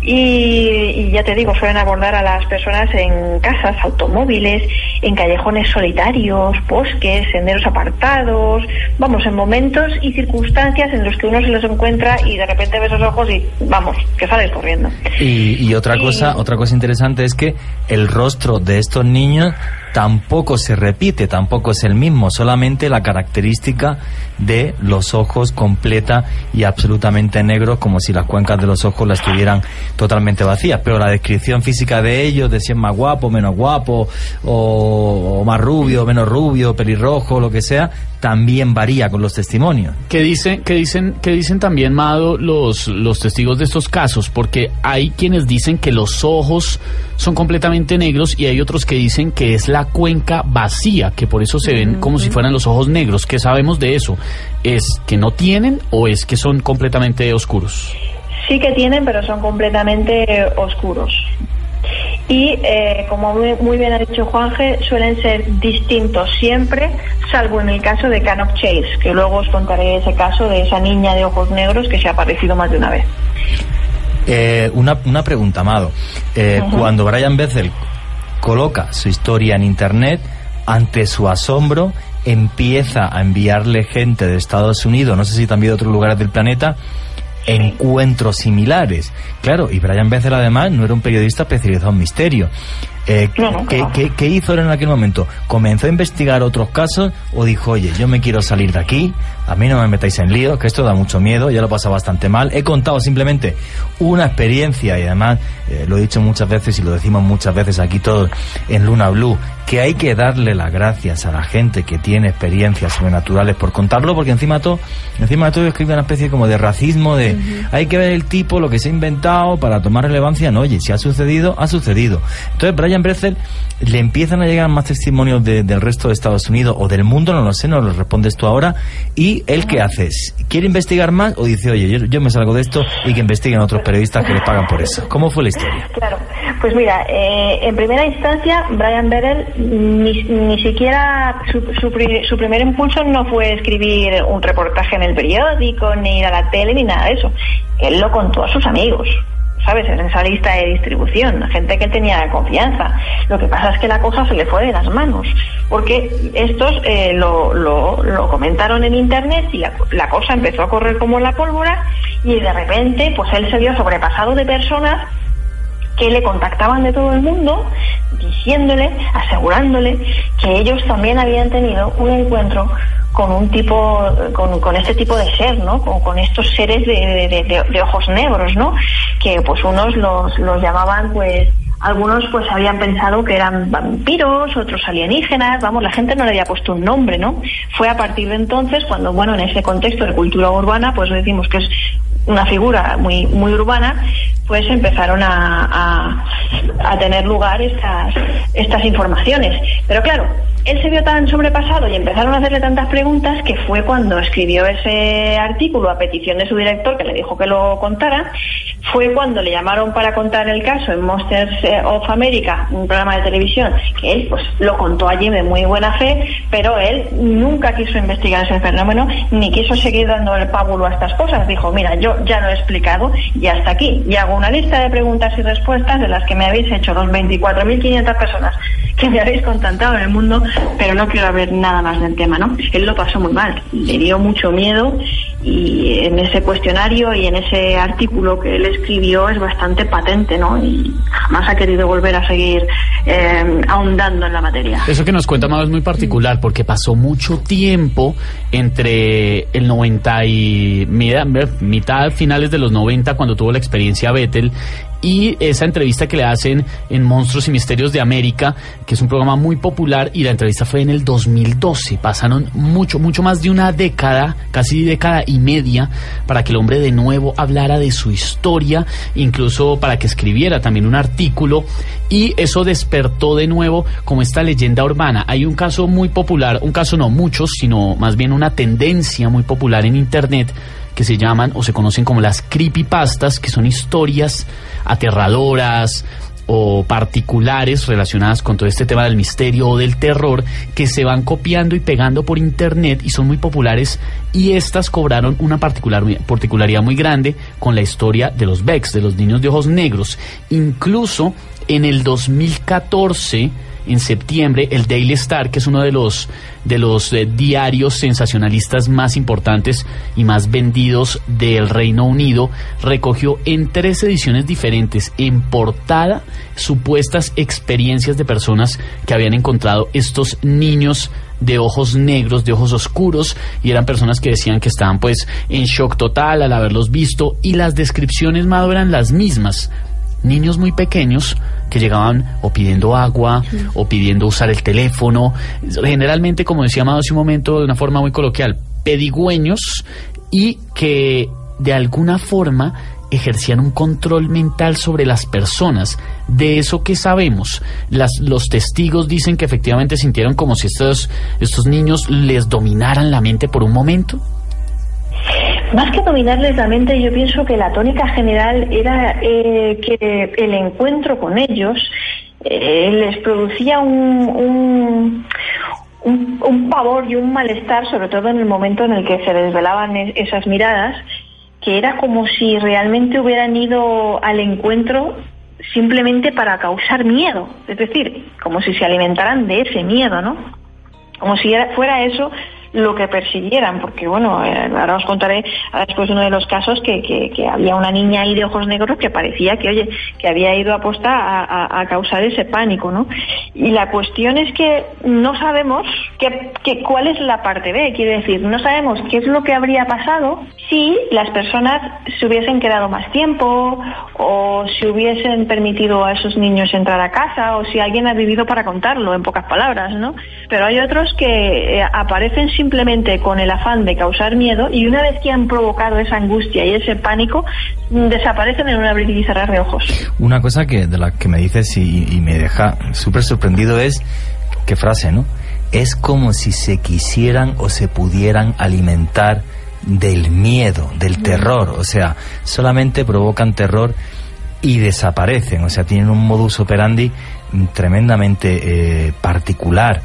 Y, y ya te digo, suelen abordar a las personas en casas, automóviles, en callejones solitarios, bosques, senderos apartados, vamos, en momentos y circunstancias en los que uno se los encuentra y de repente ves los ojos y vamos, que sales corriendo. Y, y otra Y- cosa, otra cosa interesante es que el rostro de estos niños tampoco se repite, tampoco es el mismo, solamente la característica de los ojos completa y absolutamente negros, como si las cuencas de los ojos las estuvieran totalmente vacías. Pero la descripción física de ellos, de si es más guapo, menos guapo, o, o más rubio, menos rubio, pelirrojo, lo que sea, también varía con los testimonios. ¿Qué dicen, qué dicen, qué dicen también, Mado, los, los testigos de estos casos? Porque hay quienes dicen que los ojos son completamente negros y hay otros que dicen que es la cuenca vacía, que por eso se ven como si fueran los ojos negros. ¿Qué sabemos de eso? ¿Es que no tienen o es que son completamente oscuros? Sí que tienen, pero son completamente oscuros. Y eh, como muy, muy bien ha dicho Juanje, suelen ser distintos siempre, salvo en el caso de Canop Chase, que luego os contaré ese caso de esa niña de ojos negros que se ha aparecido más de una vez. Eh, una, una pregunta, Amado. Eh, Cuando Brian Bethel coloca su historia en Internet, ante su asombro, empieza a enviarle gente de Estados Unidos, no sé si también de otros lugares del planeta, encuentros similares. Claro, y Brian Bethel además no era un periodista especializado en misterio. Eh, ¿qué, hizo en aquel momento? ¿Comenzó a investigar otros casos o dijo, oye, yo me quiero salir de aquí, a mí no me metáis en lío, que esto da mucho miedo, ya lo pasa bastante mal. He contado simplemente una experiencia y además eh, lo he dicho muchas veces y lo decimos muchas veces aquí todos en Luna Blue, que hay que darle las gracias a la gente que tiene experiencias sobrenaturales por contarlo, porque encima de todo, encima de todo escribe una especie como de racismo de hay que ver el tipo, lo que se ha inventado para tomar relevancia. No, oye, si ha sucedido, ha sucedido. Entonces Brian Bressel le empiezan a llegar más testimonios del resto de Estados Unidos o del mundo, no lo sé, no lo respondes tú ahora. ¿Y él qué hace? ¿Quiere investigar más o dice, oye, yo, me salgo de esto y que investiguen otros periodistas que le pagan por eso? ¿Cómo fue la historia? Claro, pues mira, eh, en primera instancia, Brian Berel ni, ni siquiera su, su, primer impulso no fue escribir un reportaje en el periódico, ni ir a la tele, ni nada de eso. Él lo contó a sus amigos. ¿Sabes? En esa lista de distribución, gente que tenía confianza. Lo que pasa es que la cosa se le fue de las manos, porque estos eh, lo, lo, lo, comentaron en internet y la, la, cosa empezó a correr como la pólvora y de repente pues él se vio sobrepasado de personas que le contactaban de todo el mundo diciéndole, asegurándole que ellos también habían tenido un encuentro con un tipo, con, este tipo de ser, ¿no? Con, estos seres de, ojos negros, ¿no? Que pues unos los, los llamaban pues algunos pues habían pensado que eran vampiros, otros alienígenas, vamos, la gente no le había puesto un nombre, ¿no? Fue a partir de entonces cuando, bueno, en ese contexto de cultura urbana, pues decimos que es una figura muy, muy urbana, pues empezaron a, a, tener lugar estas, estas informaciones. Pero claro, él se vio tan sobrepasado y empezaron a hacerle tantas preguntas que fue cuando escribió ese artículo a petición de su director que le dijo que lo contara, fue cuando le llamaron para contar el caso en Monsters of America, un programa de televisión, que él pues lo contó allí de muy buena fe, pero él nunca quiso investigar ese fenómeno ni quiso seguir dando el pábulo a estas cosas. Dijo, mira, yo ya lo he explicado y hasta aquí. Y hago una lista de preguntas y respuestas de las que me habéis hecho los 24.500 personas que me habéis contactado en el mundo pero no quiero ver nada más del tema, ¿no? Él lo pasó muy mal, le dio mucho miedo y en ese cuestionario y en ese artículo que él escribió es bastante patente, ¿no? Y jamás ha querido volver a seguir eh, ahondando en la materia. Eso que nos cuenta Amado es muy particular porque pasó mucho tiempo entre el 90 y mitad, mitad finales de los 90 cuando tuvo la experiencia Vettel y esa entrevista que le hacen en Monstruos y Misterios de América, que es un programa muy popular y la entrevista fue en el 2012. Pasaron mucho, mucho más de una década, casi década y media, para que el hombre de nuevo hablara de su historia, incluso para que escribiera también un artículo y eso despertó de nuevo como esta leyenda urbana. Hay un caso muy popular, un caso no muchos, sino más bien una tendencia muy popular en Internet que se llaman o se conocen como las creepypastas, que son historias aterradoras o particulares relacionadas con todo este tema del misterio o del terror que se van copiando y pegando por internet y son muy populares y estas cobraron una particular, particularidad muy grande con la historia de los Becks, de los niños de ojos negros. Incluso en el 2014 en septiembre, el Daily Star, que es uno de los, de los eh, diarios sensacionalistas más importantes y más vendidos del Reino Unido, recogió en tres ediciones diferentes en portada supuestas experiencias de personas que habían encontrado estos niños de ojos negros, de ojos oscuros, y eran personas que decían que estaban pues en shock total al haberlos visto, y las descripciones, Mado, eran las mismas niños muy pequeños que llegaban o pidiendo agua o pidiendo usar el teléfono, generalmente, como decía Amado hace un momento, de una forma muy coloquial, pedigüeños y que de alguna forma ejercían un control mental sobre las personas. De eso que sabemos, las, los testigos dicen que efectivamente sintieron como si estos, estos niños les dominaran la mente por un momento. Más que dominarles la mente, yo pienso que la tónica general era eh, que el encuentro con ellos eh, les producía un, un, pavor y un malestar, sobre todo en el momento en el que se desvelaban es- esas miradas, que era como si realmente hubieran ido al encuentro simplemente para causar miedo, es decir, como si se alimentaran de ese miedo, ¿no? Como si era- fuera eso lo que persiguieran, porque bueno, eh, ahora os contaré después uno de los casos que, que, había una niña ahí de ojos negros que parecía que, oye, que había ido a posta a, a- a causar ese pánico, ¿no? Y la cuestión es que no sabemos que, que cuál es la parte B, quiere decir, no sabemos qué es lo que habría pasado si las personas se hubiesen quedado más tiempo o si hubiesen permitido a esos niños entrar a casa o si alguien ha vivido para contarlo, en pocas palabras, ¿no? Pero hay otros que eh, aparecen simplemente con el afán de causar miedo y una vez que han provocado esa angustia y ese pánico, mm, desaparecen en un abrir y cerrar de ojos. Una cosa que de la que me dices y, y me deja súper sorprendido es, qué frase, ¿no? Es como si se quisieran o se pudieran alimentar del miedo, del terror, o sea, solamente provocan terror y desaparecen, o sea, tienen un modus operandi mm, tremendamente eh, particular.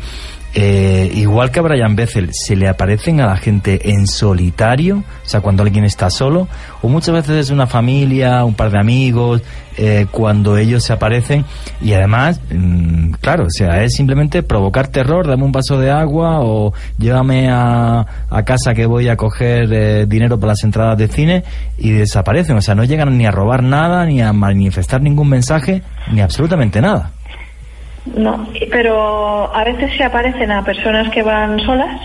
Eh, igual que a Brian Bethel, se le aparecen a la gente en solitario, o sea, cuando alguien está solo, o muchas veces es una familia, un par de amigos, eh, cuando ellos se aparecen, y además, mm, claro, o sea, es simplemente provocar terror, dame un vaso de agua o llévame a, casa que voy a coger eh, dinero para las entradas de cine y desaparecen, o sea, no llegan ni a robar nada, ni a manifestar ningún mensaje, ni absolutamente nada. No, pero a veces se aparecen a personas que van solas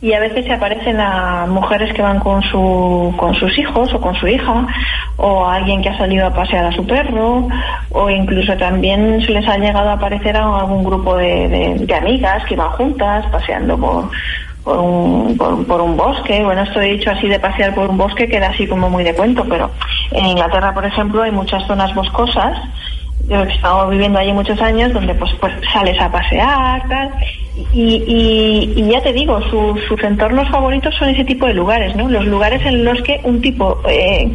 y a veces se aparecen a mujeres que van con su con sus hijos o con su hija o a alguien que ha salido a pasear a su perro o incluso también se les ha llegado a aparecer a algún grupo de, de- amigas que van juntas paseando por por un, por, por un bosque. Bueno, esto he dicho así de pasear por un bosque queda así como muy de cuento, pero en Inglaterra, por ejemplo, hay muchas zonas boscosas yo he estado viviendo allí muchos años donde pues pues sales a pasear tal y, ya te digo su- sus entornos favoritos son ese tipo de lugares no los lugares en los que un tipo eh,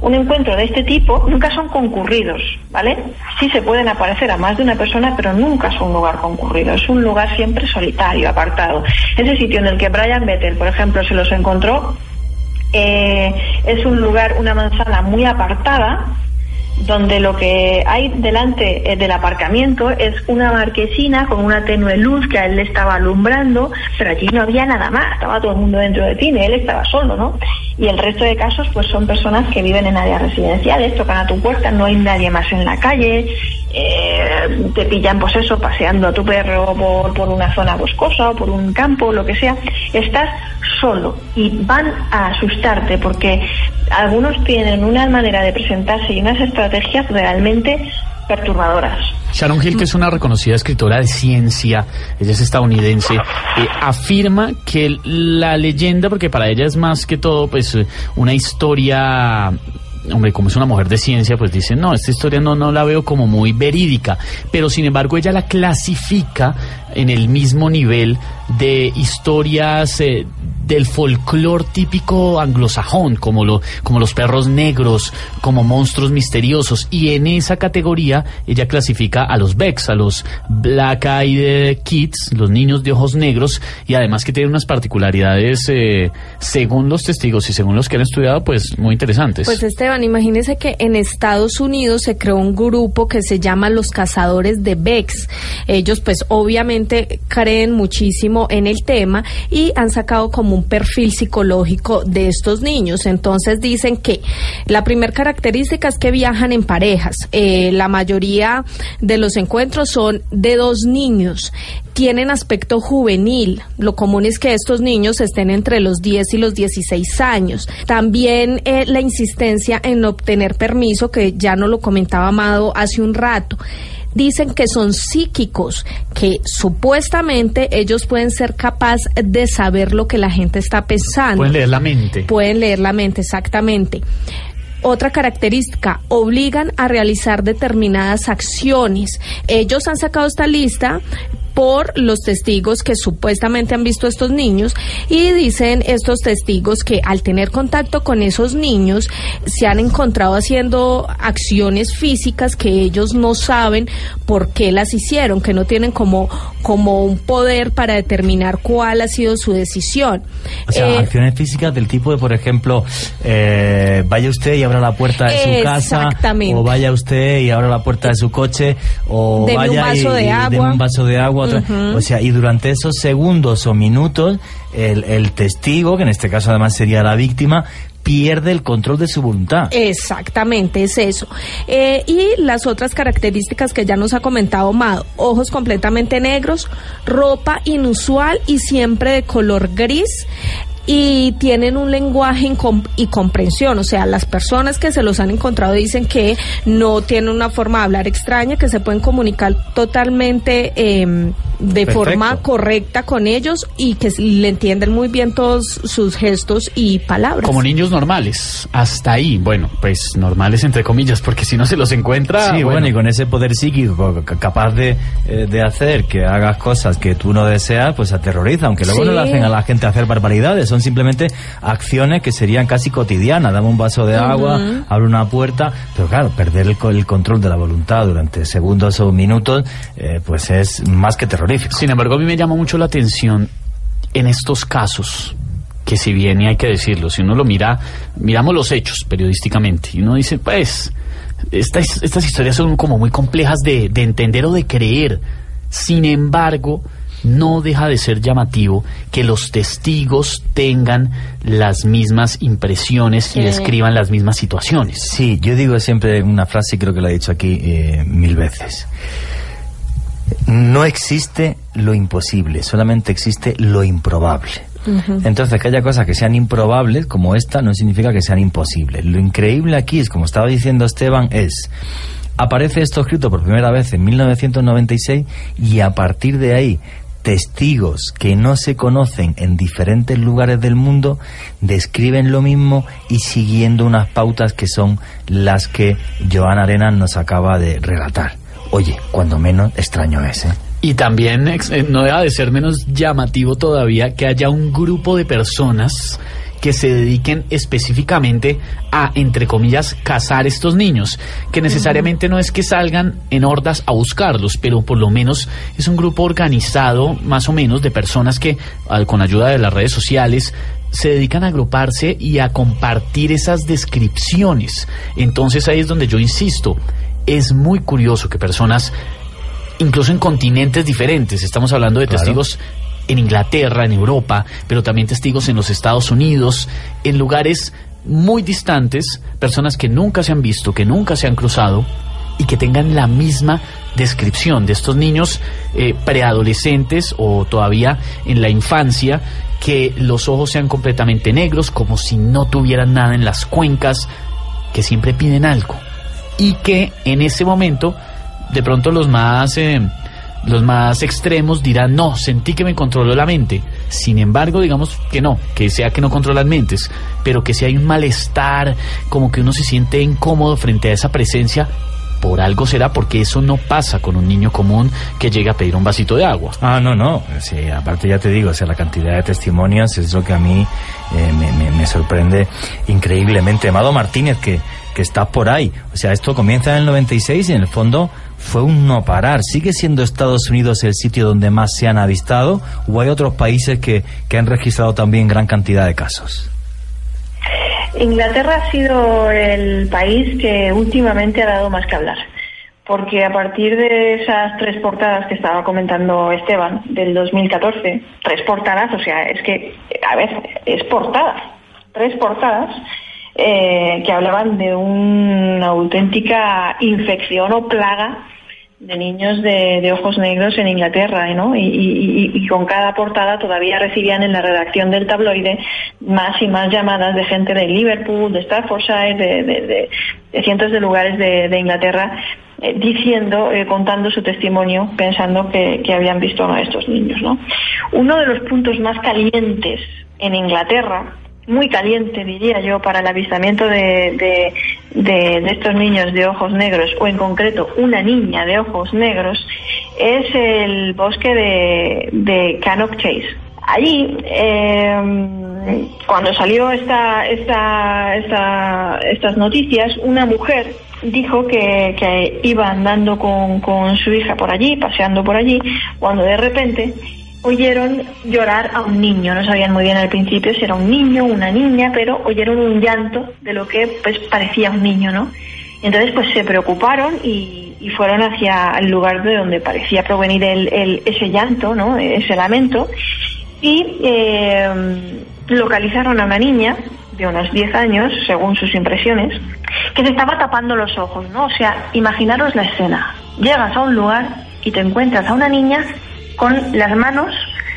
un encuentro de este tipo nunca son concurridos vale sí se pueden aparecer a más de una persona pero nunca es un lugar concurrido. Es un lugar siempre solitario apartado. Ese sitio en el que Brian Bethel por ejemplo se los encontró eh, es un lugar una manzana muy apartada donde lo que hay delante eh, del aparcamiento es una marquesina con una tenue luz que a él le estaba alumbrando, pero allí no había nada más, estaba todo el mundo dentro de cine, él estaba solo, ¿no? Y el resto de casos pues son personas que viven en áreas residenciales, tocan a tu puerta, no hay nadie más en la calle, eh, te pillan pues eso, paseando a tu perro por, por una zona boscosa o por un campo, lo que sea, estás solo y van a asustarte porque algunos tienen una manera de presentarse y unas estrategias realmente perturbadoras. Sharon Hill, que es una reconocida escritora de ciencia, ella es estadounidense, eh, afirma que la leyenda, porque para ella es más que todo pues una historia hombre, como es una mujer de ciencia, pues dice, no, esta historia no, no la veo como muy verídica, pero sin embargo ella la clasifica en el mismo nivel de historias eh, del folclore típico anglosajón, como, lo, como los perros negros, como monstruos misteriosos, y en esa categoría ella clasifica a los Becks, a los Black Eyed Kids, los niños de ojos negros, y además que tienen unas particularidades, eh, según los testigos y según los que han estudiado, pues muy interesantes. Pues Esteban, imagínese que en Estados Unidos se creó un grupo que se llama los cazadores de Becks. Ellos pues obviamente creen muchísimo en el tema y han sacado como un perfil psicológico de estos niños. Entonces dicen que la primera característica es que viajan en parejas. Eh, la mayoría de los encuentros son de dos niños tienen aspecto juvenil. Lo común es que estos niños estén entre los 10 y los 16 años. También eh, la insistencia en obtener permiso, que ya no lo comentaba Amado hace un rato. Dicen que son psíquicos, que supuestamente ellos pueden ser capaces de saber lo que la gente está pensando. Pueden leer la mente. Pueden leer la mente, exactamente. Otra característica, obligan a realizar determinadas acciones. Ellos han sacado esta lista por los testigos que supuestamente han visto a estos niños y dicen estos testigos que al tener contacto con esos niños se han encontrado haciendo acciones físicas que ellos no saben por qué las hicieron, que no tienen como, como un poder para determinar cuál ha sido su decisión. O sea, Eh, acciones físicas del tipo de, por ejemplo, eh, vaya usted y abra la puerta de su casa, o vaya usted y abra la puerta de su coche, o Deme un vaya vaso y, de y agua. deme un vaso de agua. Otra-. O sea, y durante esos segundos o minutos, el, el testigo, que en este caso además sería la víctima, pierde el control de su voluntad. Exactamente, es eso. Eh, y las otras características que ya nos ha comentado Mado, ojos completamente negros, ropa inusual y siempre de color gris. Y tienen un lenguaje y comprensión, o sea, las personas que se los han encontrado dicen que no tienen una forma de hablar extraña, que se pueden comunicar totalmente em, de Perfecto. forma correcta con ellos y que le entienden muy bien todos sus gestos y palabras. Como niños normales, hasta ahí, bueno, pues normales entre comillas, porque si no se los encuentra, Sí, bueno, y con ese poder psíquico ca- capaz de, eh, de hacer que hagas cosas que tú no deseas, pues aterroriza, aunque luego no le hacen a la gente hacer barbaridades, son simplemente acciones que serían casi cotidianas, dame un vaso de agua, Ujú. abre una puerta, pero claro, perder el, co- el control de la voluntad durante segundos o minutos, eh, pues es más que terrorífico. Sin embargo, a mí me llama mucho la atención en estos casos, que si bien y hay que decirlo, si uno lo mira, miramos los hechos periodísticamente y uno dice, pues, estas, estas historias son como muy complejas de, de entender o de creer. Sin embargo, no deja de ser llamativo que los testigos tengan las mismas impresiones y describan las mismas situaciones. Sí, yo digo siempre una frase y creo que la he dicho aquí eh, mil veces. No existe lo imposible, solamente existe lo improbable. Entonces, que haya cosas que sean improbables, como esta, no significa que sean imposibles. Lo increíble aquí es, como estaba diciendo Esteban, es, aparece esto escrito por primera vez en 1996 y a partir de ahí, testigos que no se conocen en diferentes lugares del mundo describen lo mismo y siguiendo unas pautas que son las que Joan Arenas nos acaba de relatar. Oye, cuando menos extraño es, ¿eh? Y también eh, no deja de ser menos llamativo todavía que haya un grupo de personas que se dediquen específicamente a, entre comillas, cazar estos niños, que necesariamente no es que salgan en hordas a buscarlos, pero por lo menos es un grupo organizado, más o menos, de personas que, con ayuda de las redes sociales, se dedican a agruparse y a compartir esas descripciones. Entonces ahí es donde yo insisto, es muy curioso que personas incluso en continentes diferentes. Estamos hablando de Claro. testigos en Inglaterra, en Europa, pero también testigos en los Estados Unidos, en lugares muy distantes, personas que nunca se han visto, que nunca se han cruzado y que tengan la misma descripción de estos niños eh, preadolescentes o todavía en la infancia, que los ojos sean completamente negros, como si no tuvieran nada en las cuencas, que siempre piden algo. Y que en ese momento de pronto los más eh, los más extremos dirán no sentí que me controló la mente sin embargo digamos que no que sea que no controlan mentes pero que si hay un malestar como que uno se siente incómodo frente a esa presencia por algo será porque eso no pasa con un niño común que llega a pedir un vasito de agua Ah, no, no. Sí, aparte ya te digo, o sea, la cantidad de testimonios es lo que a mí eh, me, me- me sorprende increíblemente. Amado Martínez, que, que estás por ahí. O sea, esto comienza en el 96 y en el fondo fue un no parar. ¿Sigue siendo Estados Unidos el sitio donde más se han avistado o hay otros países que, que han registrado también gran cantidad de casos? Inglaterra ha sido el país que últimamente ha dado más que hablar, porque a partir de esas tres portadas que estaba comentando Esteban del 2014, tres portadas, o sea, es que, a ver, es portadas, tres portadas eh, que hablaban de una auténtica infección o plaga de niños de, ojos negros en Inglaterra, ¿no? Y, con cada portada todavía recibían en la redacción del tabloide más y más llamadas de gente de Liverpool, de Staffordshire, de, de- cientos de lugares de, Inglaterra, eh, diciendo, eh, contando su testimonio, pensando que, que habían visto a estos niños, ¿no? Uno de los puntos más calientes en Inglaterra muy caliente, diría yo, para el avistamiento de, de- de, estos niños de ojos negros, o en concreto una niña de ojos negros, es el bosque de, de Cannock Chase. Allí, eh, cuando salió esta, esta, esta, estas noticias, una mujer dijo que, que iba andando con, con su hija por allí, paseando por allí, cuando de repente oyeron llorar a un niño. No sabían muy bien al principio si era un niño, una niña, pero oyeron un llanto de lo que pues parecía un niño, ¿no? Entonces pues se preocuparon y, y fueron hacia el lugar de donde parecía provenir el, el- ese llanto, ¿no? Ese lamento y eh, localizaron a una niña de unos 10 años, según sus impresiones, que se estaba tapando los ojos, ¿no? O sea, imaginaros la escena. Llegas a un lugar y te encuentras a una niña con las manos,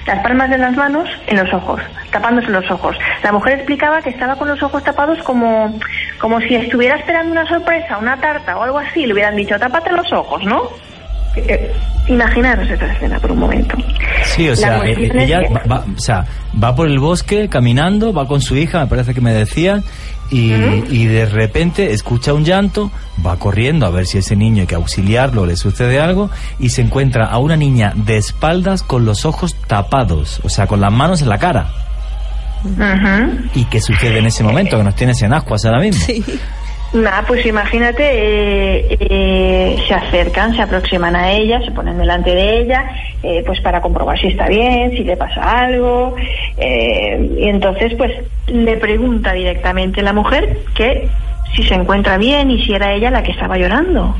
las palmas de las manos en los ojos, tapándose los ojos. La mujer explicaba que estaba con los ojos tapados como, como si estuviera esperando una sorpresa, una tarta o algo así. Le hubieran dicho, tápate los ojos, ¿no? Eh, imaginaros esa escena por un momento. Sí, o sea, eh, ella va, va- o sea, va por el bosque caminando, va con su hija, me parece que me decían, y, y de repente escucha un llanto, va corriendo a ver si ese niño hay que auxiliarlo, le sucede algo, y se encuentra a una niña de espaldas con los ojos tapados, o sea, con las manos en la cara. ¿Y qué sucede en ese momento? Que nos tienes en ascuas ahora mismo. Nada, pues imagínate, eh, eh, se acercan, se aproximan a ella, se ponen delante de ella, eh, pues para comprobar si está bien, si le pasa algo, eh, y entonces pues le pregunta directamente la mujer que si se encuentra bien y si era ella la que estaba llorando.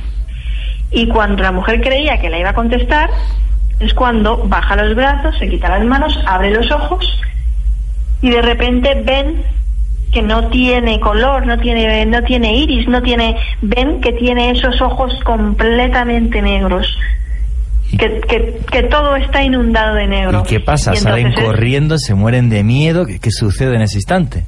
Y cuando la mujer creía que la iba a contestar, es cuando baja los brazos, se quita las manos, abre los ojos y de repente ven que no tiene color, no tiene, no tiene iris, no tiene, ven que tiene esos ojos completamente negros, que, que, que todo está inundado de negro. ¿Y qué pasa? Y Salen entonces corriendo, se mueren de miedo. ¿Qué, qué sucede en ese instante?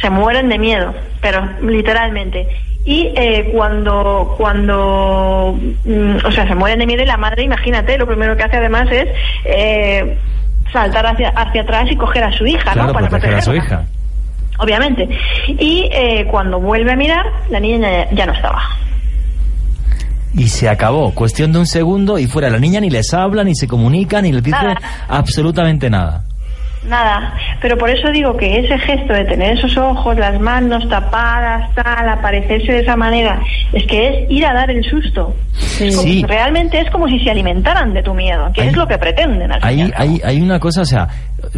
se mueren de miedo, pero literalmente. Y eh, cuando, cuando, mm, o sea, se mueren de miedo y la madre, imagínate, lo primero que hace además es eh, saltar hacia, hacia atrás y coger a su hija, claro, ¿no? Para proteger a su hija. Obviamente. Y eh, cuando vuelve a mirar, la niña ya, ya no estaba. Y se acabó. Cuestión de un segundo y fuera. La niña ni les habla, ni se comunica, ni les dice Nada. absolutamente nada. Nada, pero por eso digo que ese gesto de tener esos ojos, las manos tapadas, tal, aparecerse de esa manera, es que es ir a dar el susto. Como- Sí. Realmente es como si se alimentaran de tu miedo, que Hay- es lo que pretenden al Hay, hay, hay una cosa, o sea,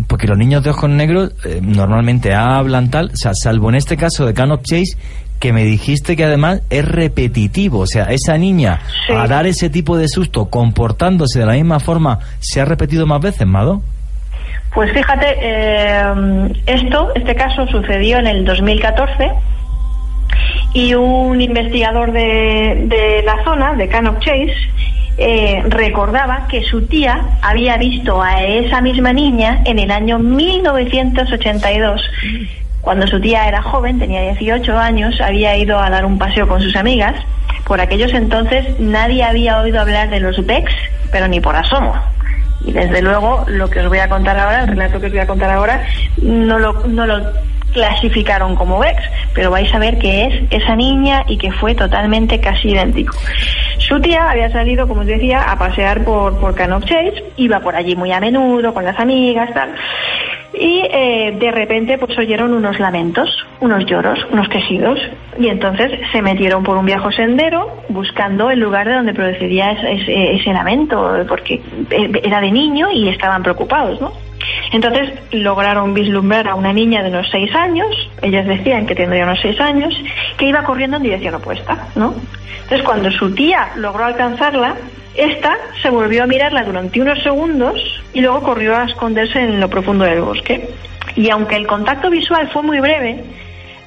porque los niños de ojos negros eh, normalmente hablan tal, o sea, salvo en este caso de Canop Chase, que me dijiste que además es repetitivo, o sea, esa niña Sí. a dar ese tipo de susto, comportándose de la misma forma, se ha repetido más veces, Mado. Pues fíjate, eh, esto, este caso sucedió en el 2014 y un investigador de, de la zona, de Cannock Chase, eh, recordaba que su tía había visto a esa misma niña en el año 1982. Cuando su tía era joven, tenía 18 años, había ido a dar un paseo con sus amigas. Por aquellos entonces nadie había oído hablar de los Becks, pero ni por asomo. Y desde luego lo que os voy a contar ahora, el relato que os voy a contar ahora, no lo, no lo clasificaron como Vex, pero vais a ver que es esa niña y que fue totalmente casi idéntico. Su tía había salido, como os decía, a pasear por, por Cannock Chase, iba por allí muy a menudo con las amigas, tal. Y eh, de repente pues oyeron unos lamentos, unos lloros, unos quejidos y entonces se metieron por un viejo sendero buscando el lugar de donde procedía ese, ese- ese lamento porque eh, era de niño y estaban preocupados, ¿no? Entonces lograron vislumbrar a una niña de unos seis años, ellas decían que tendría unos seis años, que iba corriendo en dirección opuesta, ¿no? Entonces cuando su tía logró alcanzarla, esta se volvió a mirarla durante unos segundos y luego corrió a esconderse en lo profundo del bosque. Y aunque el contacto visual fue muy breve,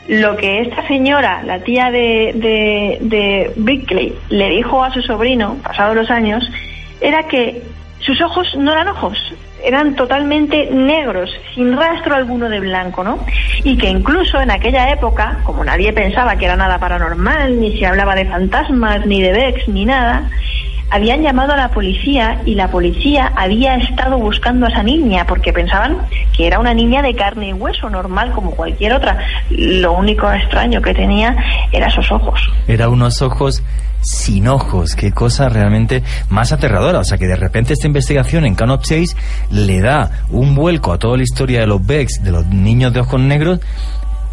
lo que esta señora, la tía de, de, de le dijo a su sobrino, pasados los años, era que sus ojos no eran ojos, eran totalmente negros, sin rastro alguno de blanco, ¿no? Y que incluso en aquella época, como nadie pensaba que era nada paranormal, ni se hablaba de fantasmas, ni de Vex, ni nada, habían llamado a la policía y la policía había estado buscando a esa niña porque pensaban que era una niña de carne y hueso, normal como cualquier otra. Lo único extraño que tenía era esos ojos. Era unos ojos sin ojos, qué cosa realmente más aterradora. O sea que de repente esta investigación en Canop 6 le da un vuelco a toda la historia de los Becks, de los niños de ojos negros,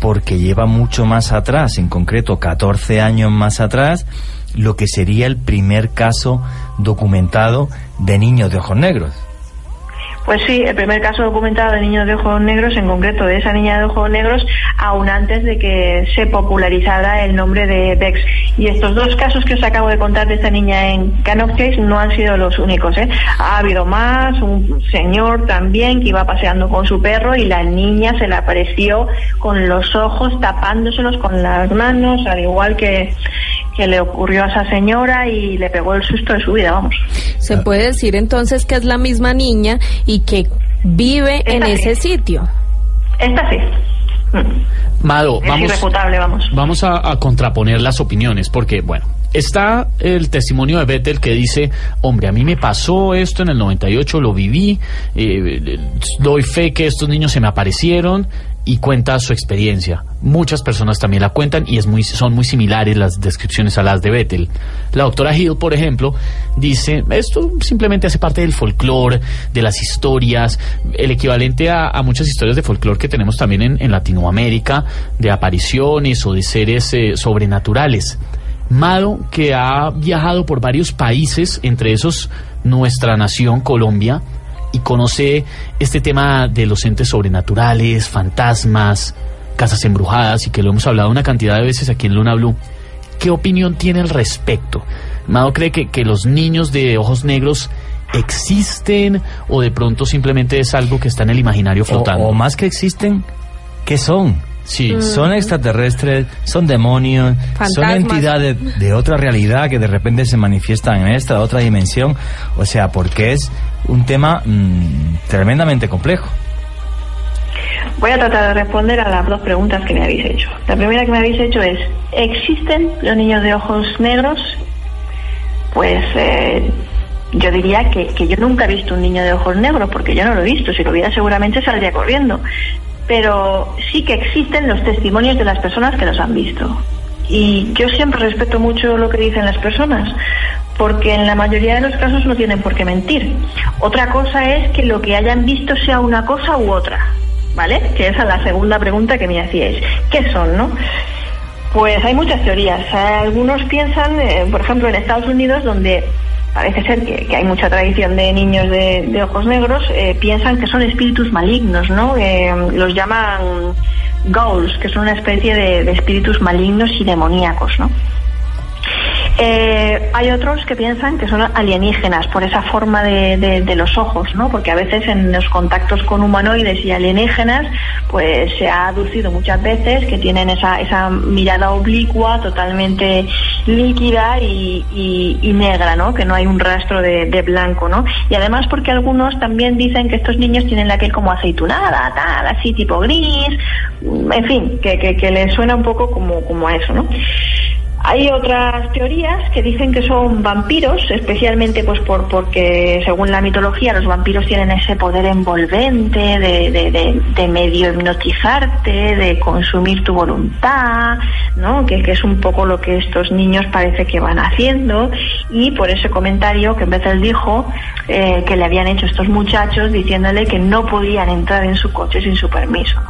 porque lleva mucho más atrás, en concreto 14 años más atrás, lo que sería el primer caso documentado de niños de ojos negros. Pues sí, el primer caso documentado de niños de ojos negros, en concreto de esa niña de ojos negros, aún antes de que se popularizara el nombre de Bex. Y estos dos casos que os acabo de contar de esta niña en Chase no han sido los únicos. ¿eh? Ha habido más, un señor también que iba paseando con su perro y la niña se le apareció con los ojos tapándoselos con las manos, al igual que, que le ocurrió a esa señora y le pegó el susto de su vida, vamos. Se puede decir entonces que es la misma niña y que vive en Esta ese sí. sitio. Esta sí. Mado, Es vamos. vamos a, a contraponer las opiniones, porque, bueno, está el testimonio de Bethel que dice, hombre, a mí me pasó esto en el 98, lo viví, eh, doy fe que estos niños se me aparecieron y cuenta su experiencia. Muchas personas también la cuentan y es muy, son muy similares las descripciones a las de Bethel. La doctora Hill, por ejemplo, dice, esto simplemente hace parte del folclore, de las historias, el equivalente a, a muchas historias de folclore que tenemos también en, en Latinoamérica, de apariciones o de seres eh, sobrenaturales. Mado, que ha viajado por varios países, entre esos nuestra nación, Colombia, y conoce este tema de los entes sobrenaturales, fantasmas, casas embrujadas, y que lo hemos hablado una cantidad de veces aquí en Luna Blue. ¿Qué opinión tiene al respecto? Mado cree que, que los niños de ojos negros existen o de pronto simplemente es algo que está en el imaginario O, flotando. o más que existen, ¿qué son? Sí. Son extraterrestres, son demonios, son entidades de otra realidad que de repente se manifiestan en esta otra dimensión. O sea, porque es un tema mm, tremendamente complejo. Voy a tratar de responder a las dos preguntas que me habéis hecho. La primera que me habéis hecho es, ¿existen los niños de ojos negros? Pues eh, yo diría que, que yo nunca he visto un niño de ojos negros, porque yo no lo he visto. Si lo viera seguramente saldría corriendo. Pero sí que existen los testimonios de las personas que los han visto. Y yo siempre respeto mucho lo que dicen las personas, porque en la mayoría de los casos no tienen por qué mentir. Otra cosa es que lo que hayan visto sea una cosa u otra, ¿vale? Que esa es la segunda pregunta que me hacíais. ¿Qué son, no? Pues hay muchas teorías. Algunos piensan, eh, por ejemplo, en Estados Unidos, donde parece ser que, hay mucha tradición de niños de, de ojos negros, eh, piensan que son espíritus malignos, ¿no? Eh, los llaman ghouls, que son una especie de, de espíritus malignos y demoníacos, ¿no? Eh, hay otros que piensan que son alienígenas por esa forma de, de- los ojos, ¿no? Porque a veces en los contactos con humanoides y alienígenas, pues se ha aducido muchas veces que tienen esa, esa mirada oblicua, totalmente líquida y, negra, ¿no? Que no hay un rastro de, de blanco, ¿no? Y además porque algunos también dicen que estos niños tienen la piel como aceitunada, tal, así tipo gris, en fin, que, que, que les suena un poco como, como a eso, ¿no? Hay otras teorías que dicen que son vampiros, especialmente pues por porque según la mitología los vampiros tienen ese poder envolvente de, de, de- medio hipnotizarte, de consumir tu voluntad, ¿no? Que, que es un poco lo que estos niños parece que van haciendo y por ese comentario que en vez él dijo eh, que le habían hecho estos muchachos diciéndole que no podían entrar en su coche sin su permiso.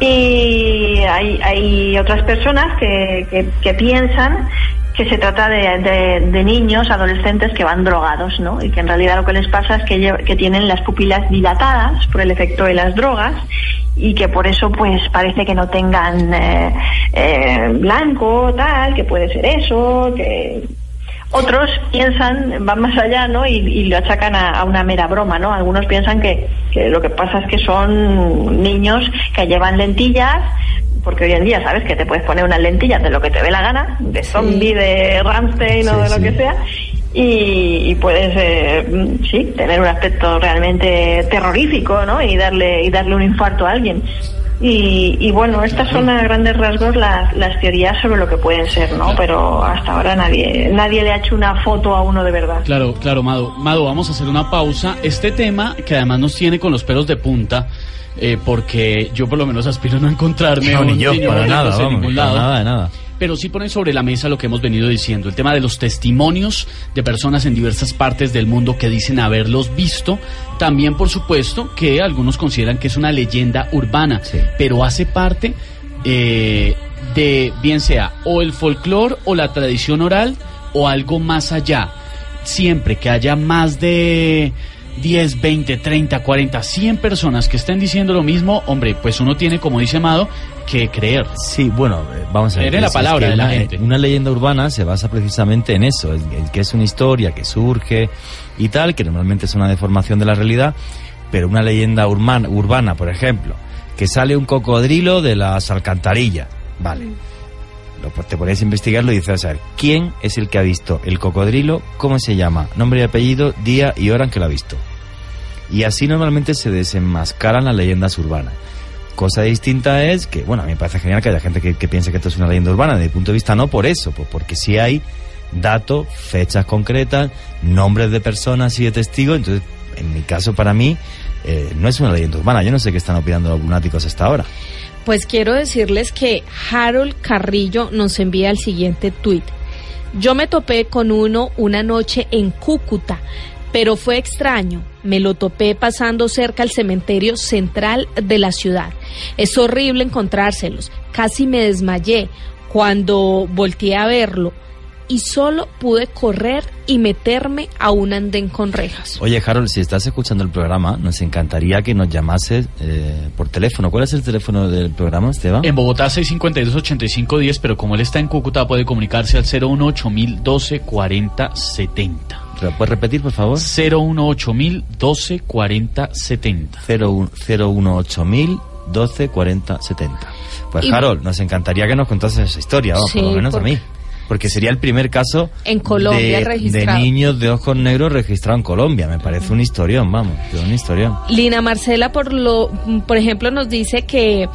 Y hay, hay otras personas que, que, que piensan que se trata de, de- niños, adolescentes que van drogados, ¿no? Y que en realidad lo que les pasa es que, que tienen las pupilas dilatadas por el efecto de las drogas y que por eso pues parece que no tengan eh, eh, blanco, tal, que puede ser eso, que otros piensan, van más allá, ¿no? Y, y lo achacan a, a una mera broma, ¿no? Algunos piensan que, que lo que pasa es que son niños que llevan lentillas, porque hoy en día sabes que te puedes poner unas lentillas de lo que te dé la gana, de zombie, de Ramstein o de lo sí. que sea, y, y puedes, eh, sí, tener un aspecto realmente terrorífico, ¿no? Y darle, y darle un infarto a alguien. Y, y bueno, estas son a grandes rasgos las, las teorías sobre lo que pueden ser, ¿no? Pero hasta ahora nadie, nadie le ha hecho una foto a uno de verdad. Claro, claro, Mado. Mado, vamos a hacer una pausa. Este tema, que además nos tiene con los pelos de punta, eh, porque yo por lo menos aspiro a no encontrarme No, ni un yo, para nada, en vamos, ningún para lado. nada de nada. Pero sí ponen sobre la mesa lo que hemos venido diciendo, el tema de los testimonios de personas en diversas partes del mundo que dicen haberlos visto. También, por supuesto, que algunos consideran que es una leyenda urbana, Sí. pero hace parte eh, de, bien sea, o el folclore o la tradición oral o algo más allá. Siempre que haya más de 10, 20, 30, 40, 100 personas que estén diciendo lo mismo, hombre, pues uno tiene, como dice Amado, que creer. Sí, bueno, eh, vamos a ver. La es palabra que de la una, gente. Una leyenda urbana se basa precisamente en eso, en, en que es una historia que surge y tal, que normalmente es una deformación de la realidad, pero una leyenda urbana, urbana por ejemplo, que sale un cocodrilo de las alcantarillas, vale. Lo, pues, te pones a investigarlo y dices, a ver, ¿quién es el que ha visto el cocodrilo? ¿Cómo se llama? Nombre y apellido, día y hora en que lo ha visto. Y así normalmente se desenmascaran las leyendas urbanas. Cosa distinta es que, bueno, a mí me parece genial que haya gente que, que piense que esto es una leyenda urbana. Desde mi punto de vista, no por eso, pues porque sí hay datos, fechas concretas, nombres de personas y de testigos. Entonces, en mi caso, para mí, eh, no es una leyenda urbana. Yo no sé qué están opinando los lunáticos hasta ahora. Pues quiero decirles que Harold Carrillo nos envía el siguiente tuit. Yo me topé con uno una noche en Cúcuta, pero fue extraño. Me lo topé pasando cerca al cementerio central de la ciudad. Es horrible encontrárselos. Casi me desmayé cuando volteé a verlo y solo pude correr y meterme a un andén con rejas. Oye, Harold, si estás escuchando el programa, nos encantaría que nos llamases eh, por teléfono. ¿Cuál es el teléfono del programa, Esteban? En Bogotá 652-8510, pero como él está en Cúcuta puede comunicarse al 018 12 40 70. ¿Lo puedes repetir, por favor? 018 12 40 70. 018000 12 40 70. Pues Y- Harold, nos encantaría que nos contases esa historia, vamos, por Sí, lo menos porque- a mí. Porque sería el primer caso En Colombia de, niños de ojos negros registrado en Colombia. Me parece un historión, vamos, un historión. Lina Marcela, por lo, por ejemplo, nos dice que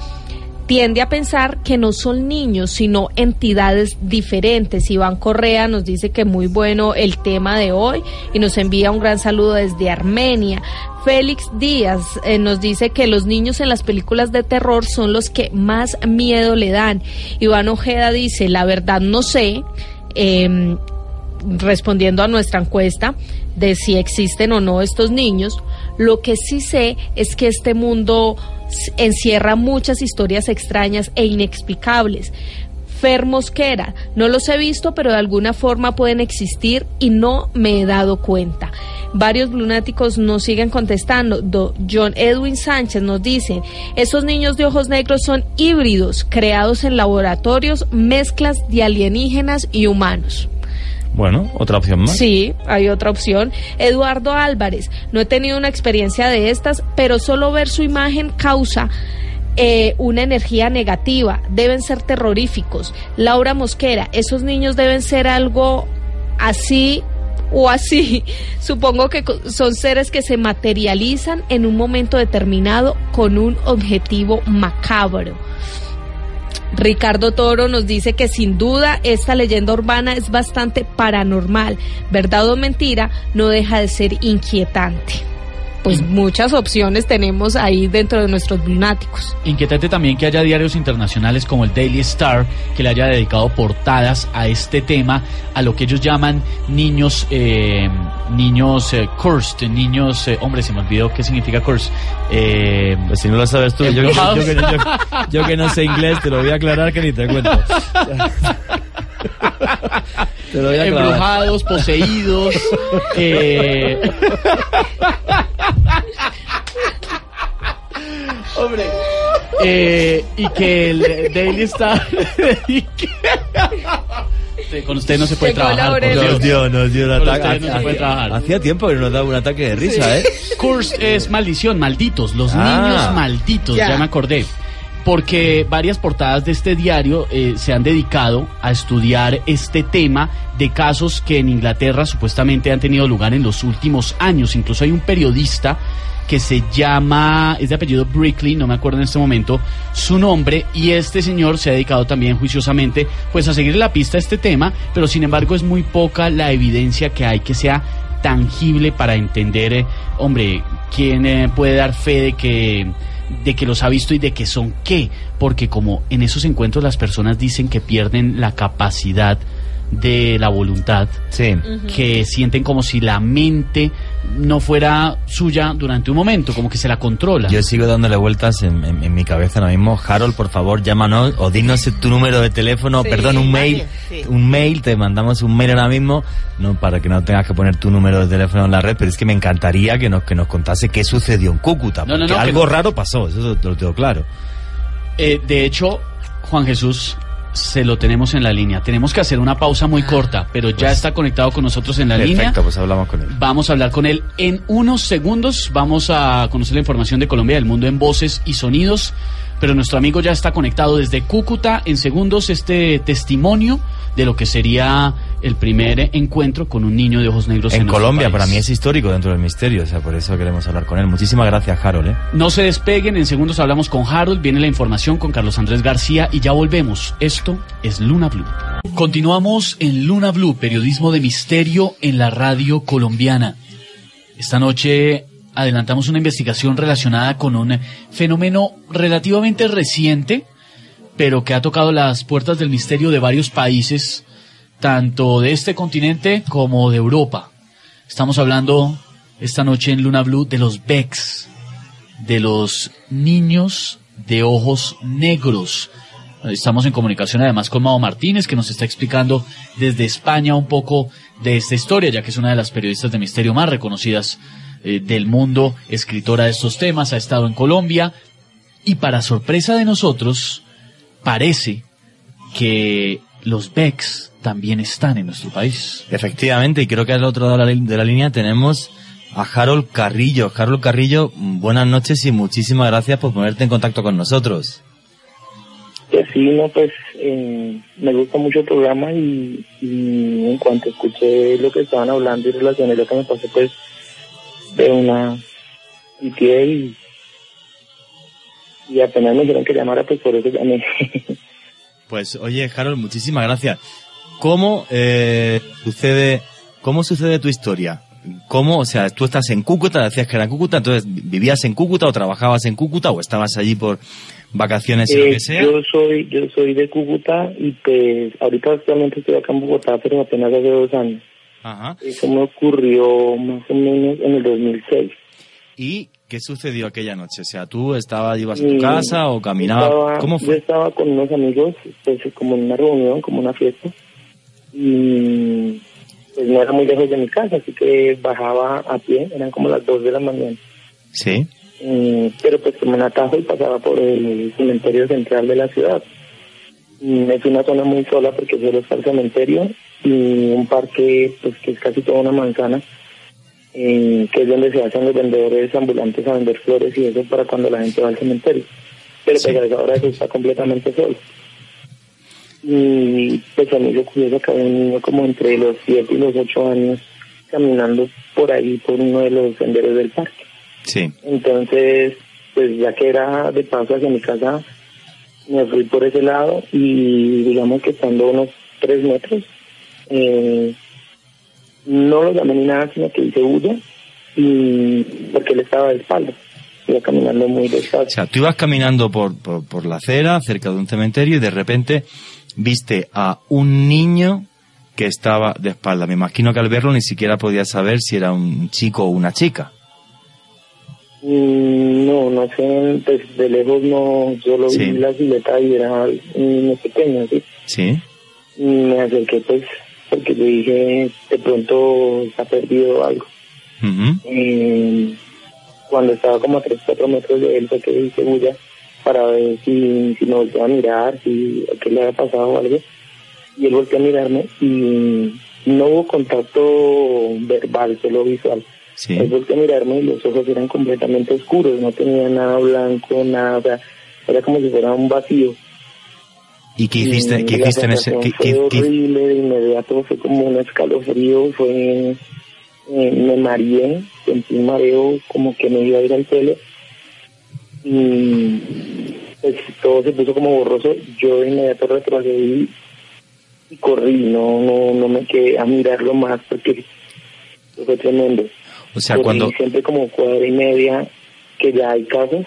tiende a pensar que no son niños, sino entidades diferentes. Iván Correa nos dice que muy bueno el tema de hoy y nos envía un gran saludo desde Armenia. Félix Díaz eh, nos dice que los niños en las películas de terror son los que más miedo le dan. Iván Ojeda dice, la verdad no sé. em, respondiendo a nuestra encuesta de si existen o no estos niños, lo que sí sé es que este mundo encierra muchas historias extrañas e inexplicables. Fer Mosquera, no los he visto, pero de alguna forma pueden existir y no me he dado cuenta. Varios lunáticos nos siguen contestando. Do- John Edwin Sánchez nos dice, esos niños de ojos negros son híbridos, creados en laboratorios, mezclas de alienígenas y humanos. Bueno, otra opción más. Sí, hay otra opción. Eduardo Álvarez, no he tenido una experiencia de estas, pero solo ver su imagen causa eh, una energía negativa. Deben ser terroríficos. Laura Mosquera, esos niños deben ser algo así o así. (laughs) Supongo que son seres que se materializan en un momento determinado con un objetivo macabro. Ricardo Toro nos dice que sin duda esta leyenda urbana es bastante paranormal. Verdad o mentira, no deja de ser inquietante. Pues muchas opciones tenemos ahí dentro de nuestros lunáticos. Inquietante también que haya diarios internacionales como el Daily Star que le haya dedicado portadas a este tema, a lo que ellos llaman niños, eh, niños eh, cursed, niños, eh, hombre, se me olvidó qué significa cursed. Eh, Pues si no lo sabes tú, yo, yo yo- yo que no sé inglés, te lo voy a aclarar que ni te cuento. (laughs) te lo voy a aclarar. embrujados, poseídos. eh, Hombre. eh, y que el Daily Star. Con usted no se puede Llegó trabajar. por. Dios. Nos dio, nos dio un ataque. no se puede trabajar. Hacía tiempo que nos daba un ataque de risa, ¿eh? Curse es maldición, malditos, los Ah. niños malditos, Ya. ya. me acordé. Porque varias portadas de este diario eh, se han dedicado a estudiar este tema de casos que en Inglaterra supuestamente han tenido lugar en los últimos años. Incluso hay un periodista que se llama, es de apellido Brickley, no me acuerdo en este momento su nombre, y este señor se ha dedicado también juiciosamente pues a seguir la pista a este tema, pero sin embargo es muy poca la evidencia que hay que sea tangible para entender, eh, hombre, quién eh, puede dar fe de que de que los ha visto y de que son qué, porque como en esos encuentros las personas dicen que pierden la capacidad de la voluntad, Sí. que sienten como si la mente no fuera suya durante un momento, como que se la controla. Yo sigo dándole vueltas en, en- en mi cabeza ahora mismo. Harold, por favor, llámanos o dinos tu número de teléfono, Sí, perdón, un mail. sí. Un mail, te mandamos un mail ahora mismo, no para que no tengas que poner tu número de teléfono en la red, pero es que me encantaría que nos, que nos contase qué sucedió en Cúcuta. No, no, porque no, que algo raro pasó, eso lo tengo claro. Eh, de hecho, Juan Jesús, se lo tenemos en la línea. Tenemos que hacer una pausa muy corta, pero ya Pues- está conectado con nosotros en la línea. Perfecto, pues hablamos con él. Vamos a hablar con él en unos segundos. Vamos a conocer la información de Colombia, del mundo en voces y sonidos. Pero nuestro amigo ya está conectado desde Cúcuta. En segundos, este testimonio de lo que sería el primer encuentro con un niño de ojos negros en, En Colombia, país. para mí es histórico dentro del misterio, o sea, por eso queremos hablar con él. Muchísimas gracias, Harold. ¿eh? No se despeguen, en segundos hablamos con Harold, viene la información con Carlos Andrés García y ya volvemos. Esto es Luna Blue. Continuamos en Luna Blue, periodismo de misterio en la radio colombiana. Esta noche adelantamos una investigación relacionada con un fenómeno relativamente reciente, pero que ha tocado las puertas del misterio de varios países, tanto de este continente como de Europa. Estamos hablando esta noche en Luna Blue de los Becks, de los niños de ojos negros. Estamos en comunicación además con Mao Martínez, que nos está explicando desde España un poco de esta historia, ya que es una de las periodistas de misterio más reconocidas eh, del mundo, escritora de estos temas, ha estado en Colombia, y para sorpresa de nosotros, parece que los Becks también están en nuestro país. Efectivamente, y creo que al otro lado de la, li- de la línea tenemos a Harold Carrillo. Harold Carrillo, buenas noches y muchísimas gracias por ponerte en contacto con nosotros. Pues sí, no, pues eh, me gusta mucho el programa y, y en cuanto escuché lo que estaban hablando y relacioné lo que me pasó, pues de una pitié y, y apenas me dijeron que llamara, pues por eso llamé. (laughs) Pues oye, Harold, muchísimas gracias. ¿Cómo eh, sucede, cómo sucede tu historia? ¿Cómo, o sea, tú estás en Cúcuta, decías que era en Cúcuta, entonces vivías en Cúcuta o trabajabas en Cúcuta o estabas allí por vacaciones y lo Eh, que sea? yo soy yo soy de Cúcuta y pues ahorita actualmente estoy acá en Bogotá, pero apenas hace dos años. Ajá. Eso me ocurrió más o menos en el 2006. ¿Y qué sucedió aquella noche? O sea, tú estabas, ibas a tu Mm, casa o caminabas. Estaba- ¿Cómo Yo fue? estaba con unos amigos, pues como en una reunión, como una fiesta, y pues no era muy lejos de mi casa, así que bajaba a pie, eran como las 2 de la mañana. Sí. Mm, pero pues tomé un atajo y pasaba por el cementerio central de la ciudad. Mm, es una zona muy sola porque solo está el cementerio y un parque pues que es casi toda una manzana, eh, que es donde se hacen los vendedores ambulantes a vender flores y eso para cuando la gente va al cementerio. Pero Sí. pues a esa hora eso está completamente solo. Y pues a mí lo curioso que había un niño como entre los 7 y los 8 años caminando por ahí, por uno de los senderos del parque. Sí. Entonces, pues ya que era de paso hacia mi casa, me fui por ese lado y digamos que estando unos tres metros, eh, no lo llamé ni nada, sino que hice bulla y porque él estaba de espalda, iba caminando muy O despacio. sea, tú ibas caminando por, por, por la acera, cerca de un cementerio, y de repente viste a un niño que estaba de espalda. Me imagino que al verlo ni siquiera podías saber si era un chico o una chica. Mm, No, no sé, pues de lejos no, yo lo Sí. vi la silueta y era un niño pequeño, ¿sí? Sí. Y me acerqué pues porque yo dije, de pronto se ha perdido algo. Eh, cuando estaba como a 3, 4 metros de él fue que hice bulla para ver si, si me volteaba a mirar, si qué le había pasado o algo. Y él volteó a mirarme y no hubo contacto verbal, solo visual. Sí. Él volteó a mirarme y los ojos eran completamente oscuros, no tenía nada blanco, nada, o sea, era como si fuera un vacío. ¿Y qué hiciste, Y qué hiciste en ese...? qué- fue qué- horrible, de inmediato fue como un escalofrío, fue... eh, me mareé, sentí un mareo como que me iba a ir al pelo. Y pues todo se puso como borroso. Yo de inmediato retrocedí y corrí, no, no, no me quedé a mirarlo más porque fue tremendo. o sea, Corrí cuando... siempre como cuadra y media que ya hay casas.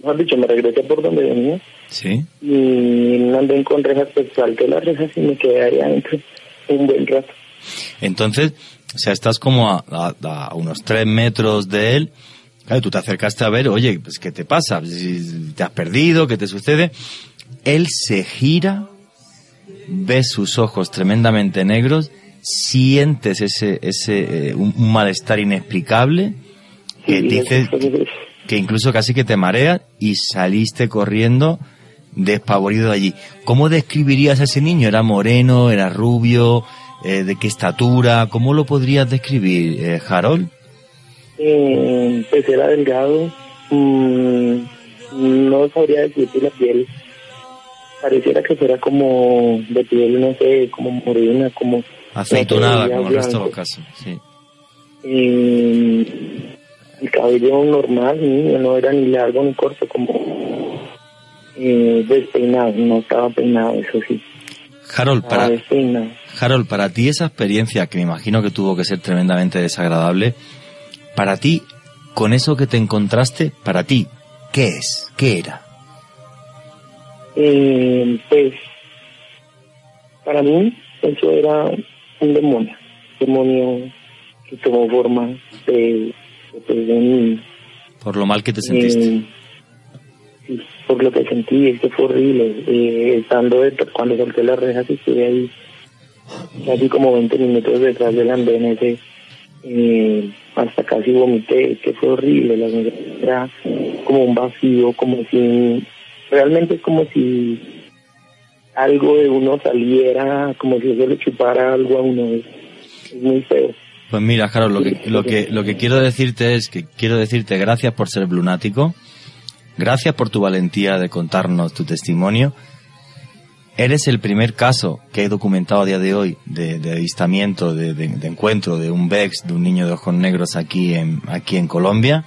Mejor dicho, me regresé por donde venía Sí. y en un andén con rejas, pues salté las rejas y me quedé ahí adentro un buen rato. Entonces, o sea, estás como a, a- a unos tres metros de él. Claro, tú te acercaste a ver, oye, pues ¿qué te pasa? Si ¿Te has perdido? ¿Qué te sucede? Él se gira, ves sus ojos tremendamente negros, sientes ese, ese, eh, un, un malestar inexplicable que Sí, dices que incluso casi que te marea y saliste corriendo despavorido de allí. ¿Cómo describirías a ese niño? ¿Era moreno? ¿Era rubio? Eh, ¿De qué estatura? ¿Cómo lo podrías describir, eh, Harold? eh, pues era delgado, mm, no sabría decirte la piel, pareciera que fuera como de piel, no sé, como morena, como... Sé, como el resto de los casos. Sí. Eh, el cabello normal, niño, no era ni largo ni corto, como eh, despeinado, no estaba peinado, eso sí, Harold, para. Harold, para ti esa experiencia, que me imagino que tuvo que ser tremendamente desagradable, para ti, con eso que te encontraste, para ti, ¿qué es? ¿Qué era? Eh, pues, para mí, eso era un demonio, demonio que tomó forma de, de, de un. Por lo mal que te sentiste. Eh, sí, por lo que sentí, es que fue horrible. Eh, estando de- cuando salté las rejas estuve ahí casi como 20 minutos detrás del andén ese, eh, hasta casi vomité, es que fue horrible. La era como un vacío, como si, realmente es como si algo de uno saliera, como si eso le chupara algo a uno. Es, es muy feo. Pues mira, Harold, lo que, lo que, lo que quiero decirte es que quiero decirte gracias por ser blunático, gracias por tu valentía de contarnos tu testimonio. Eres el primer caso que he documentado a día de hoy de, avistamiento, de, de- de encuentro de un Bex, de un niño de ojos negros aquí en, aquí en Colombia.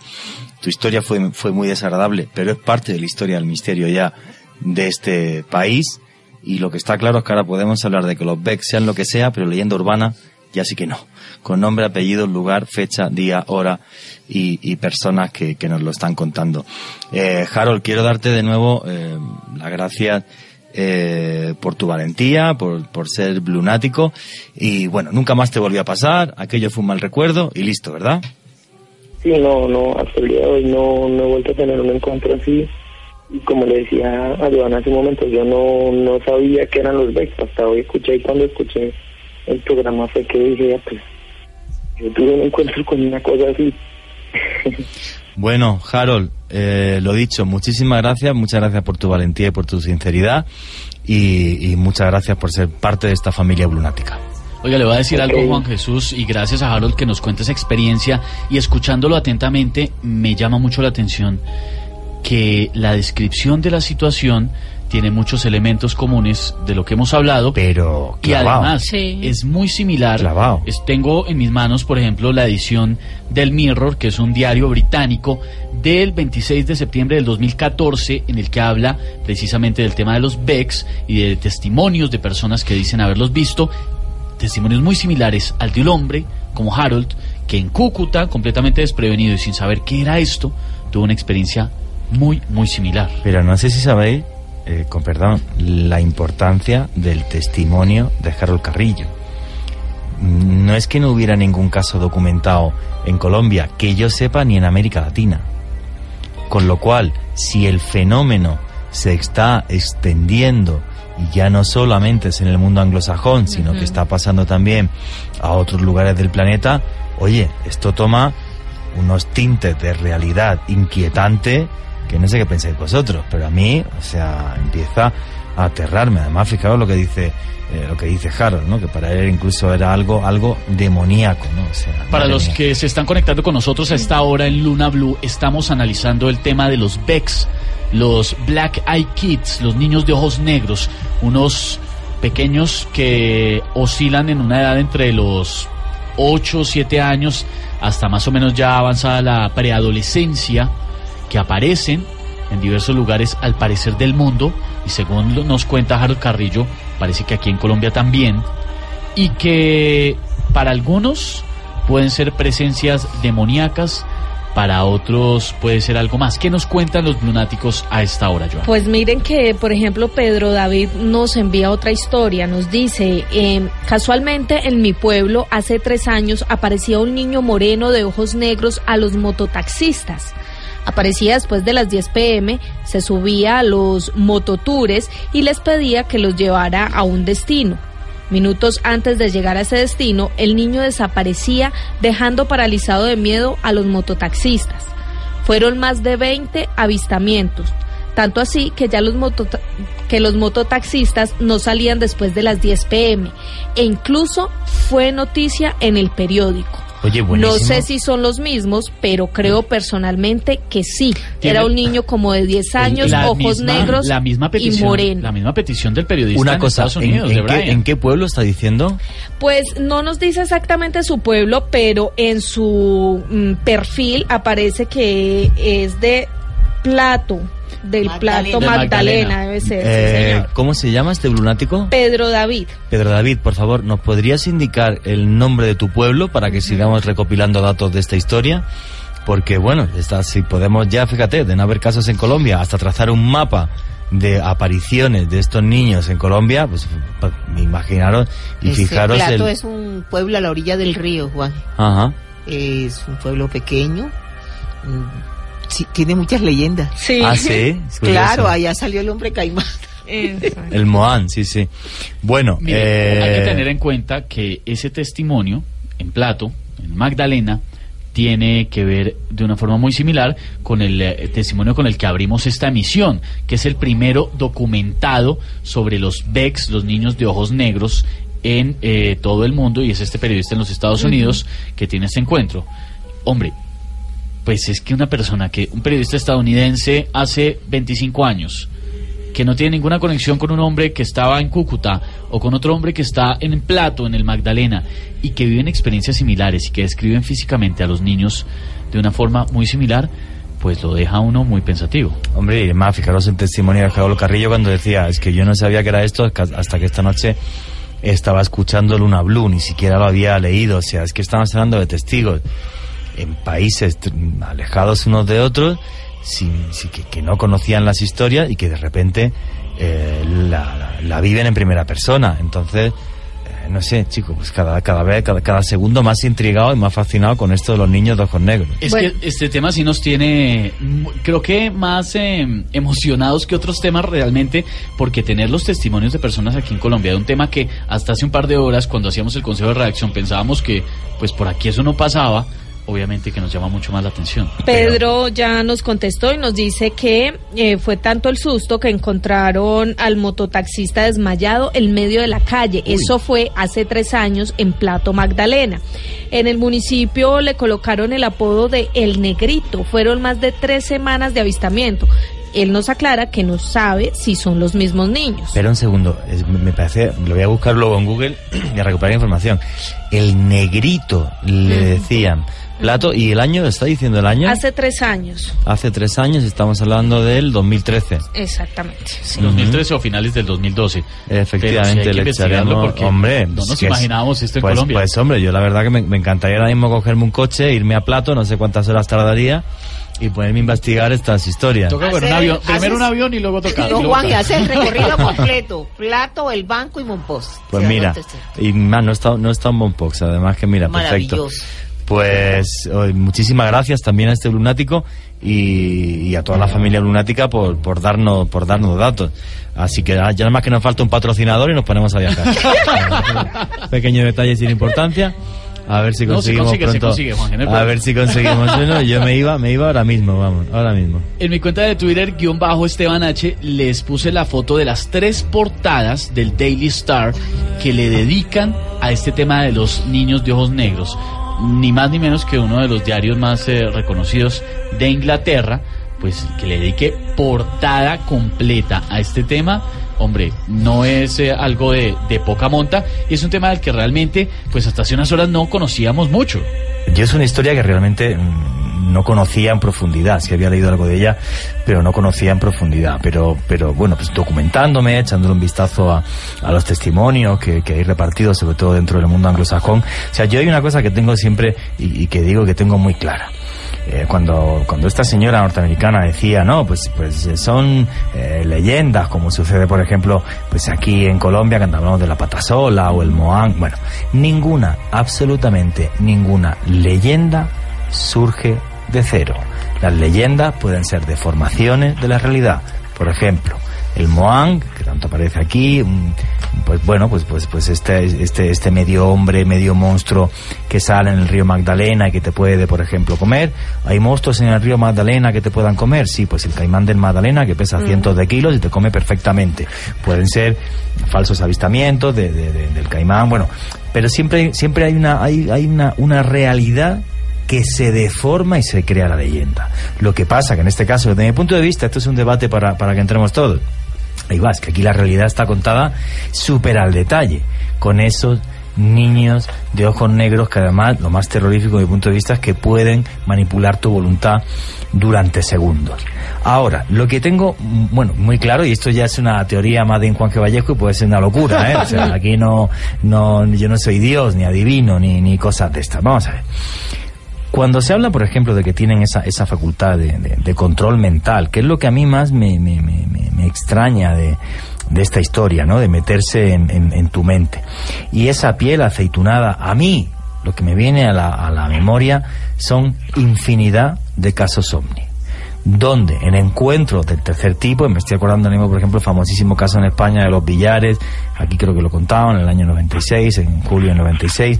Tu historia fue, fue muy desagradable, pero es parte de la historia del misterio ya de este país. Y lo que está claro es que ahora podemos hablar de que los Bex sean lo que sea, pero leyenda urbana ya sí que no. Con nombre, apellido, lugar, fecha, día, hora y, y personas que, que nos lo están contando. Eh, Harold, quiero darte de nuevo eh, las gracias eh, por tu valentía, por, por ser blunático. Y bueno, nunca más te volvió a pasar, aquello fue un mal recuerdo y listo, ¿verdad? Sí, no, no, hasta hoy no, no he vuelto a tener un encuentro así. Y como le decía a Joana hace un momento, yo no, no sabía que eran los Bex, hasta hoy escuché y cuando escuché el programa fue que dije, "Ya, pues, yo tuve un encuentro con una cosa así. (laughs) Bueno, Harold, eh, lo dicho, muchísimas gracias, muchas gracias por tu valentía y por tu sinceridad y, y muchas gracias por ser parte de esta familia blunática. Oiga, le voy a decir Ok. algo, Juan Jesús, y gracias a Harold que nos cuenta esa experiencia y escuchándolo atentamente me llama mucho la atención que la descripción de la situación tiene muchos elementos comunes de lo que hemos hablado, Pero, y clavao. además Sí. es muy similar. Clavao. Es- tengo en mis manos, por ejemplo, la edición del Mirror, que es un diario británico del 26 de septiembre del 2014, en el que habla precisamente del tema de los Becks y de testimonios de personas que dicen haberlos visto. Testimonios muy similares al de un hombre, como Harold, que en Cúcuta, completamente desprevenido y sin saber qué era esto, tuvo una experiencia muy, muy similar. Pero no sé si sabéis, eh, con perdón, la importancia del testimonio de Harold Carrillo. No es que no hubiera ningún caso documentado en Colombia, que yo sepa, ni en América Latina. Con lo cual, si el fenómeno se está extendiendo y ya no solamente es en el mundo anglosajón, sino que está pasando también a otros lugares del planeta, oye, esto toma unos tintes de realidad inquietante que no sé qué pensáis vosotros, pero a mí, o sea, empieza a aterrarme. Además, fijaos lo que dice eh, lo que dice Harold, ¿no? Que para él incluso era algo algo demoníaco, ¿no? O sea, Para los mía. que se están conectando con nosotros a esta hora en Luna Blue, estamos analizando el tema de los Becks, los Black Eye Kids, los niños de ojos negros, unos pequeños que oscilan en una edad entre los 8 o 7 años hasta más o menos ya avanzada la preadolescencia, que aparecen en diversos lugares al parecer del mundo, y según nos cuenta Harold Carrillo, parece que aquí en Colombia también, y que para algunos pueden ser presencias demoníacas, para otros puede ser algo más. ¿Qué nos cuentan los lunáticos a esta hora, Joan? Pues miren que, por ejemplo, Pedro David nos envía otra historia. Nos dice, eh, casualmente en mi pueblo hace tres años aparecía un niño moreno de ojos negros a los mototaxistas. Aparecía después de las 10 pm, se subía a los mototures y les pedía que los llevara a un destino. Minutos antes de llegar a ese destino, el niño desaparecía dejando paralizado de miedo a los mototaxistas. Fueron más de 20 avistamientos, tanto así que ya los, los mototaxistas no salían después de las 10 pm e incluso fue noticia en el periódico. Oye, No sé si son los mismos, pero creo personalmente que sí. Tiene- Era un niño como de 10 años, La ojos misma- negros la misma y petición, moreno. La misma petición del periodista Una en cosa, Estados ¿en, Unidos, en de qué, Brian. en qué pueblo está diciendo? Pues no nos dice exactamente su pueblo, pero en su mm, perfil aparece que es de Plato, del Magdalena. Plato De Magdalena, debe ser, sí, Eh, señor. ¿Cómo se llama este lunático? Pedro David. Pedro David, por favor, ¿nos podrías indicar el nombre de tu pueblo para que sigamos recopilando datos de esta historia? Porque, bueno, está, si podemos ya, fíjate, de no haber casos en Colombia, hasta trazar un mapa de apariciones de estos niños en Colombia, pues pa- imaginaros y Ese fijaros Plato el... es un pueblo a la orilla del río, Juan. Ajá. Es un pueblo pequeño. Sí, tiene muchas leyendas. Sí. Ah, sí. (laughs) Claro, curioso. allá salió el hombre caimán. Exacto. El Moán, sí, sí. Bueno, Mire, eh, hay que tener en cuenta que ese testimonio en Plato, en Magdalena, tiene que ver de una forma muy similar con el eh, testimonio con el que abrimos esta emisión, que es el primero documentado sobre los BECs, los niños de ojos negros, en eh, todo el mundo, y es este periodista en los Estados Unidos que tiene este encuentro. Hombre, pues es que una persona que, un periodista estadounidense hace 25 años, que no tiene ninguna conexión con un hombre que estaba en Cúcuta o con otro hombre que está en Plato, en el Magdalena, y que viven experiencias similares y que describen físicamente a los niños de una forma muy similar, pues lo deja uno muy pensativo. Hombre, y además, fijaros el testimonio de Jaolo Carrillo cuando decía, es que yo no sabía que era esto hasta que esta noche estaba escuchando Luna Blue, ni siquiera lo había leído, o sea, es que estamos hablando de testigos en países alejados unos de otros, sin, sin que, que no conocían las historias y que de repente eh, la, la- la viven en primera persona. Entonces, eh, no sé, chicos, pues cada, cada vez, cada, cada segundo más intrigado y más fascinado con esto de los niños de ojos negros. Es Bueno. que este tema sí nos tiene, creo que más eh, emocionados que otros temas realmente, porque tener los testimonios de personas aquí en Colombia de un tema que hasta hace un par de horas, cuando hacíamos el consejo de redacción, pensábamos que pues por aquí eso no pasaba, obviamente que nos llama mucho más la atención. Pedro ya nos contestó y nos dice que eh, fue tanto el susto que encontraron al mototaxista desmayado en medio de la calle. Eso fue hace tres años en Plato Magdalena. En el municipio le colocaron el apodo de El Negrito. Fueron más de tres semanas de avistamiento. Él nos aclara que no sabe si son los mismos niños. Espera un segundo, es- me parece, lo voy a buscar luego en Google (clears throat) y a recuperar información. El negrito, le decían. Plato, ¿y el año? ¿Está diciendo el año? Hace tres años, Hace tres años, estamos hablando del 2013. exactamente. sí. 2013 o finales del 2012. Efectivamente, le echaremos... porque Hombre, no nos imaginábamos esto en pues, Colombia. Pues hombre, yo la verdad que me, me encantaría ahora mismo cogerme un coche, irme a Plato, no sé cuántas horas tardaría, y ponerme a investigar estas historias. Toca con un Hacer- avión, primero haces- un avión y luego tocar. No, Juan, y tocar. hace el recorrido (laughs) completo. Plato, el banco y Monpós. Pues mira, y más, no está, no está en Bonpox, además que mira, perfecto. Pues hoy, muchísimas gracias también a este lunático y, y a toda la familia lunática por, por darnos por darnos datos. Así que ya nada más que nos falta un patrocinador y nos ponemos a viajar. (laughs) Pequeño detalle sin importancia. A ver si No, se conseguimos se pronto. consigue, Juan, que no hay a ver si conseguimos (laughs) uno. Yo me iba, me iba ahora mismo, vamos, ahora mismo. En mi cuenta de Twitter, guion bajo Esteban H, les puse la foto de las tres portadas del Daily Star que le dedican a este tema de los niños de ojos negros. Ni más ni menos que uno de los diarios más eh, reconocidos de Inglaterra pues que le dedique portada completa a este tema, hombre, no es eh, algo de, poca monta y es un tema del que realmente, pues hasta hace unas horas no conocíamos mucho. Yo es una historia que realmente mm, no conocía en profundidad, sí había leído algo de ella, pero no conocía en profundidad. Pero, pero bueno, pues documentándome, echándole un vistazo a, a los testimonios que, hay repartidos, sobre todo dentro del mundo anglosajón. O sea, yo hay una cosa que tengo siempre y, y que digo que tengo muy clara. Eh, cuando, cuando esta señora norteamericana decía, no, pues, pues eh, son eh, leyendas, como sucede, por ejemplo, pues aquí en Colombia, cuando hablamos de la patasola o el moán, bueno, ninguna, absolutamente ninguna leyenda surge de cero. Las leyendas pueden ser deformaciones de la realidad. Por ejemplo, el Moang, que tanto aparece aquí, pues bueno, pues pues pues este este este medio hombre, medio monstruo que sale en el río Magdalena y que te puede, por ejemplo, comer. Hay monstruos en el río Magdalena que te puedan comer, sí, pues el caimán del Magdalena que pesa cientos de kilos y te come perfectamente. Pueden ser falsos avistamientos de, de- de- del caimán, bueno, pero siempre siempre hay una hay hay una una realidad que se deforma y se crea la leyenda. Lo que pasa que en este caso, desde mi punto de vista, esto es un debate para, para que entremos todos. Ahí vas, que aquí la realidad está contada súper al detalle, con esos niños de ojos negros que además, lo más terrorífico desde mi punto de vista es que pueden manipular tu voluntad durante segundos. Ahora, lo que tengo, mm, bueno, muy claro, y esto ya es una teoría más de Juan que Vallejo y puede ser una locura, ¿eh? O sea, (laughs) aquí no, no, yo no soy Dios, ni adivino, ni, ni cosas de estas. Vamos a ver. Cuando se habla, por ejemplo, de que tienen esa, esa facultad de, de- control mental, que es lo que a mí más me, me- me- me- extraña de, de esta historia, ¿no? De meterse en, en- en tu mente. Y esa piel aceitunada, a mí, lo que me viene a la, a la memoria son infinidad de casos ovni donde en encuentros del tercer tipo, me estoy acordando por ejemplo, el famosísimo caso en España de los billares, aquí creo que lo contaban en el año 96, en julio del 96,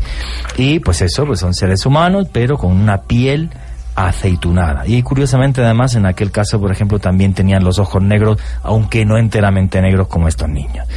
y pues eso, pues son seres humanos, pero con una piel aceitunada. Y curiosamente además en aquel caso, por ejemplo, también tenían los ojos negros, aunque no enteramente negros como estos niños.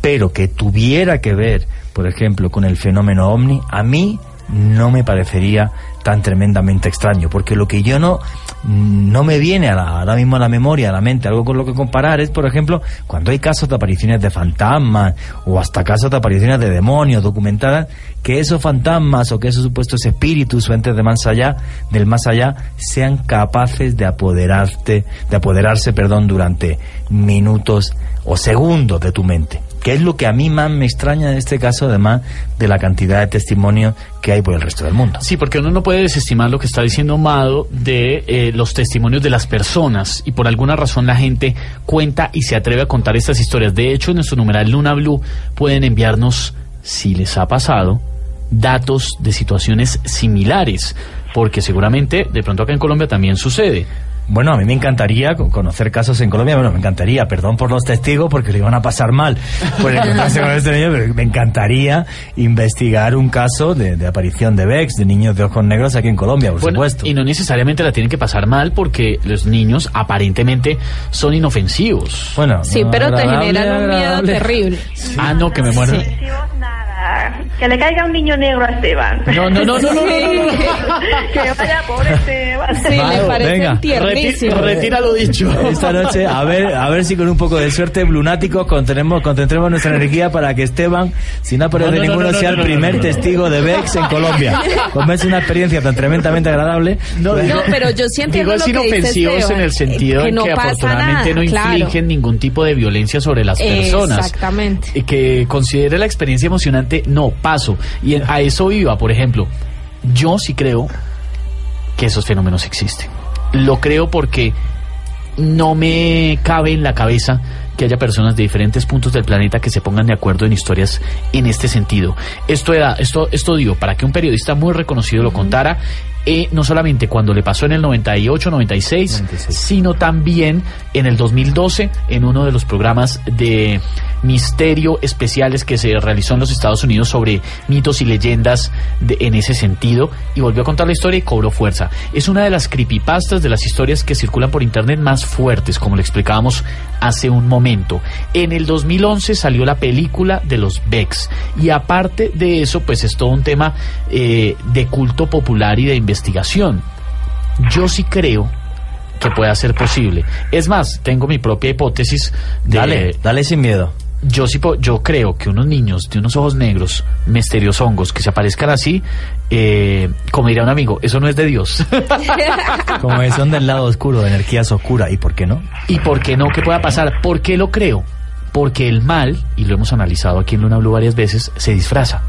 Pero que tuviera que ver, por ejemplo, con el fenómeno ovni, a mí no me parecería tan tremendamente extraño, porque lo que yo no no me viene a la- ahora mismo a la memoria, a la mente, algo con lo que comparar es, por ejemplo, cuando hay casos de apariciones de fantasmas o hasta casos de apariciones de demonios documentadas, que esos fantasmas o que esos supuestos espíritus o entes de más allá, del más allá, sean capaces de apoderarte, de apoderarse, perdón, durante minutos o segundos de tu mente que es lo que a mí más me extraña en este caso, además de la cantidad de testimonios que hay por el resto del mundo. Sí, porque uno no puede desestimar lo que está diciendo Mado de eh, los testimonios de las personas y por alguna razón la gente cuenta y se atreve a contar estas historias. De hecho, en nuestro numeral Luna Blue pueden enviarnos, si les ha pasado, datos de situaciones similares, porque seguramente de pronto acá en Colombia también sucede. Bueno, a mí me encantaría co- conocer casos en Colombia. Bueno, me encantaría, perdón por los testigos porque lo iban a pasar mal por encontrarse con este niño, pero me encantaría investigar un caso de, de aparición de VEX, de niños de ojos negros aquí en Colombia, por Bueno, supuesto. y no necesariamente la tienen que pasar mal porque los niños aparentemente son inofensivos. Bueno, Sí, pero te generan un miedo terrible. Ah, no, que me muero. Que le caiga un niño negro a Esteban. No, no, no, no, no, no, no, (laughs) que vaya por Esteban. Sí, me parecen tiernísimos. retira lo dicho. Esta noche, a ver, a ver si con un poco de suerte, Blunáticos, concentremos, concentremos nuestra energía para que Esteban, si no no, no, ninguno, no, no, sea no, el no, primer no, no. testigo de VEX en Colombia. Como es una experiencia tan tremendamente agradable. No, No, digo- pero yo sí entiendo digo es lo que dice inofensivos Esteban, en el sentido que de no que afortunadamente nada, no claro. infligen ningún tipo de violencia sobre las personas. Exactamente. Y que considere la experiencia emocionante, no, paso. Y a eso iba, por ejemplo, yo sí creo que esos fenómenos existen. Lo creo porque no me cabe en la cabeza que haya personas de diferentes puntos del planeta que se pongan de acuerdo en historias en este sentido. Esto era, esto, esto dio para que un periodista muy reconocido lo contara, eh, no solamente cuando le pasó en el 98, 96, 96. sino también en el 2012 en uno de los programas de misterio especiales que se realizó en los Estados Unidos sobre mitos y leyendas de- en ese sentido y volvió a contar la historia y cobró fuerza. Es una de las creepypastas de las historias que circulan por internet más fuertes, como le explicábamos hace un momento. En el 2011 salió la película de los Becks y aparte de eso, pues es todo un tema eh, de culto popular y de investigación. Yo sí creo que pueda ser posible. Es más, tengo mi propia hipótesis de... Dale, dale sin miedo. Yo sí, yo creo que unos niños de unos ojos negros, misterios hongos, que se aparezcan así, eh, como diría un amigo, eso no es de Dios. (laughs) Como es, son del lado oscuro, de energías oscuras. ¿Y por qué no? ¿Y por qué no? ¿Qué pueda pasar? ¿Por qué lo creo? Porque el mal, y lo hemos analizado aquí en Luna Blue varias veces, se disfraza.